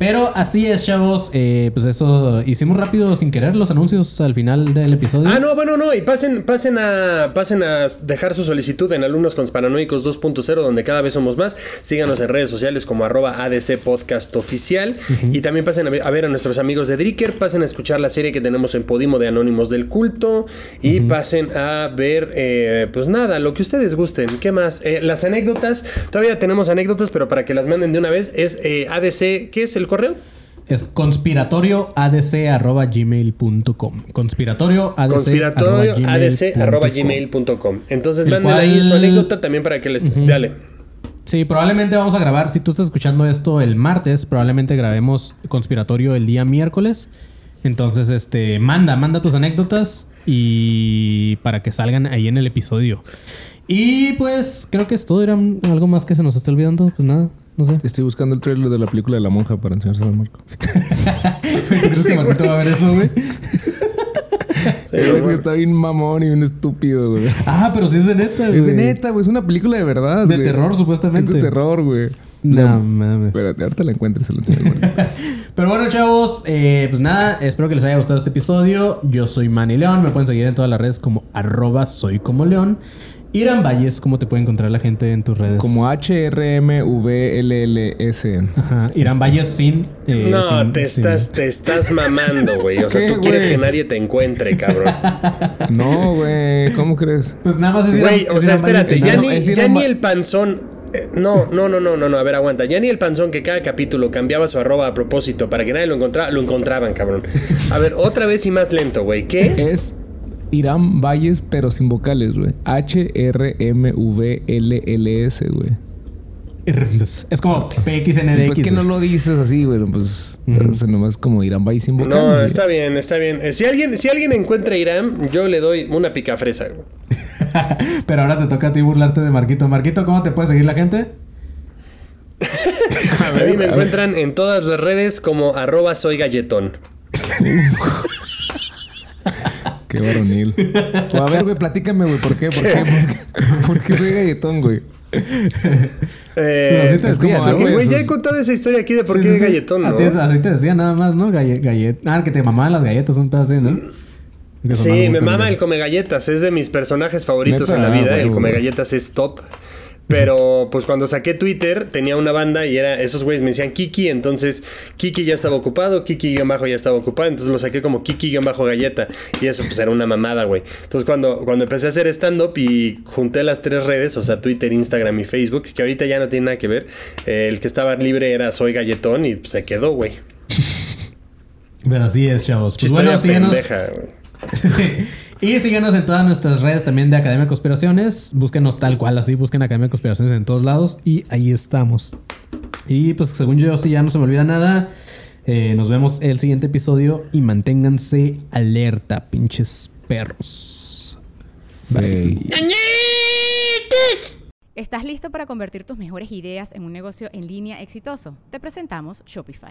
Pero así es, chavos. Eh, pues eso, hicimos rápido sin querer los anuncios al final del episodio. Ah, no, bueno, no. Y pasen, pasen a pasen a dejar su solicitud en Alumnos Conspiranoicos 2.0, donde cada vez somos más. Síganos en redes sociales como arroba ADC Podcast Oficial. Y también pasen a ver, a ver a nuestros amigos de Dricker. Pasen a escuchar la serie que tenemos en Podimo de Anónimos del Culto. Y pasen a ver, eh, pues nada, lo que ustedes gusten. ¿Qué más? Eh, las anécdotas. Todavía tenemos anécdotas, pero para que las manden de una vez es eh, ADC. ¿Qué es el correo? Es conspiratorioadc.gmail.com. Conspiratorio Conspiratorio ADC arroba gmail.com. Entonces manden ahí su anécdota también para que les. Dale. Sí, probablemente vamos a grabar. Si tú estás escuchando esto el martes, probablemente grabemos conspiratorio el día miércoles. Entonces, este, manda, manda tus anécdotas y para que salgan ahí en el episodio. Y pues creo que es todo. ¿Era algo más que se nos está olvidando? Pues nada, no sé. Estoy buscando el trailer de la película de la monja para enseñárselo a Marco. ¿Crees que Marquito va a ver eso, güey? es que está bien mamón y bien estúpido, güey. Ah, pero sí es de neta, güey. Es de neta, güey. Es una película de verdad. De güey. terror, supuestamente. Es de terror, güey. No, mames. Espérate, ahorita la encuentres se la. Pero bueno, chavos, eh, pues nada, espero que les haya gustado este episodio. Yo soy Manny León, me pueden seguir en todas las redes como arroba soy como León. Irán Valles, ¿cómo te puede encontrar la gente en tus redes? Como HRMVLLS. Ajá, Irán Valles sin... eh, No, sin- te sin- estás, te estás mamando, güey. O sea, ¿Qué, tú quieres que nadie te encuentre, cabrón. No, güey. ¿Cómo crees? Pues nada más es Irán- Güey, o sea, espérate, ya, no, ni, es ya ni el panzón. eh, No, no, no, no, no, no, a ver, aguanta. Ya ni el panzón que cada capítulo cambiaba su arroba a propósito para que nadie lo encontrara, lo encontraban, cabrón. A ver, otra vez y más lento, güey. ¿Qué? Es Irán Valles, pero sin vocales, güey. H-R-M-V-L-L-S, güey. Es como PXNDX. Pues que no lo dices así, güey. Pues sea, nomás como Irán Valles sin vocales. No, güey. está bien, está bien. Eh, Si alguien, si alguien encuentra a Irán, yo le doy una picafresa, güey. Pero ahora te toca a ti burlarte de Marquito. Marquito, ¿cómo te puede seguir la gente? A mí me encuentran en todas las redes como arroba soy galletón. Qué varonil. O a ver, güey, platícame, güey. ¿Por qué? ¿Por qué? ¿Por qué, ¿Por qué soy galletón, güey? Eh, así te es decía, como, ¿no? güey, ya he contado esa historia aquí de por Sí, qué sí, galletón, A ¿no? ti- Así te decía nada más, ¿no? Galle- gallet- Ah, que te mamaban las galletas, un pedazo así, ¿no? Sí, me mama el come galletas, es de mis personajes favoritos Neta, en la vida, ah, el huevo, come galletas es top. Pero pues cuando saqué Twitter tenía una banda y era esos güeyes me decían Kiki, entonces Kiki ya estaba ocupado, Kiki-bajo ya estaba ocupado, entonces lo saqué como Kiki-bajo galleta y eso pues era una mamada, güey. Entonces cuando, cuando empecé a hacer stand-up y junté las tres redes, o sea, Twitter, Instagram y Facebook, que ahorita ya no tiene nada que ver, eh, el que estaba libre era Soy Galletón y pues, se quedó, güey. Pero así es, chavos. Pues bueno, síganos. pendeja. y síganos en todas nuestras redes también de Academia de Conspiraciones. Búsquenos tal cual, así. Busquen Academia de Conspiraciones en todos lados. Y ahí estamos. Y pues según yo, si ya no se me olvida nada, eh, nos vemos el siguiente episodio. Y manténganse alerta, pinches perros. Bye. ¿Estás listo para convertir tus mejores ideas en un negocio en línea exitoso? Te presentamos Shopify.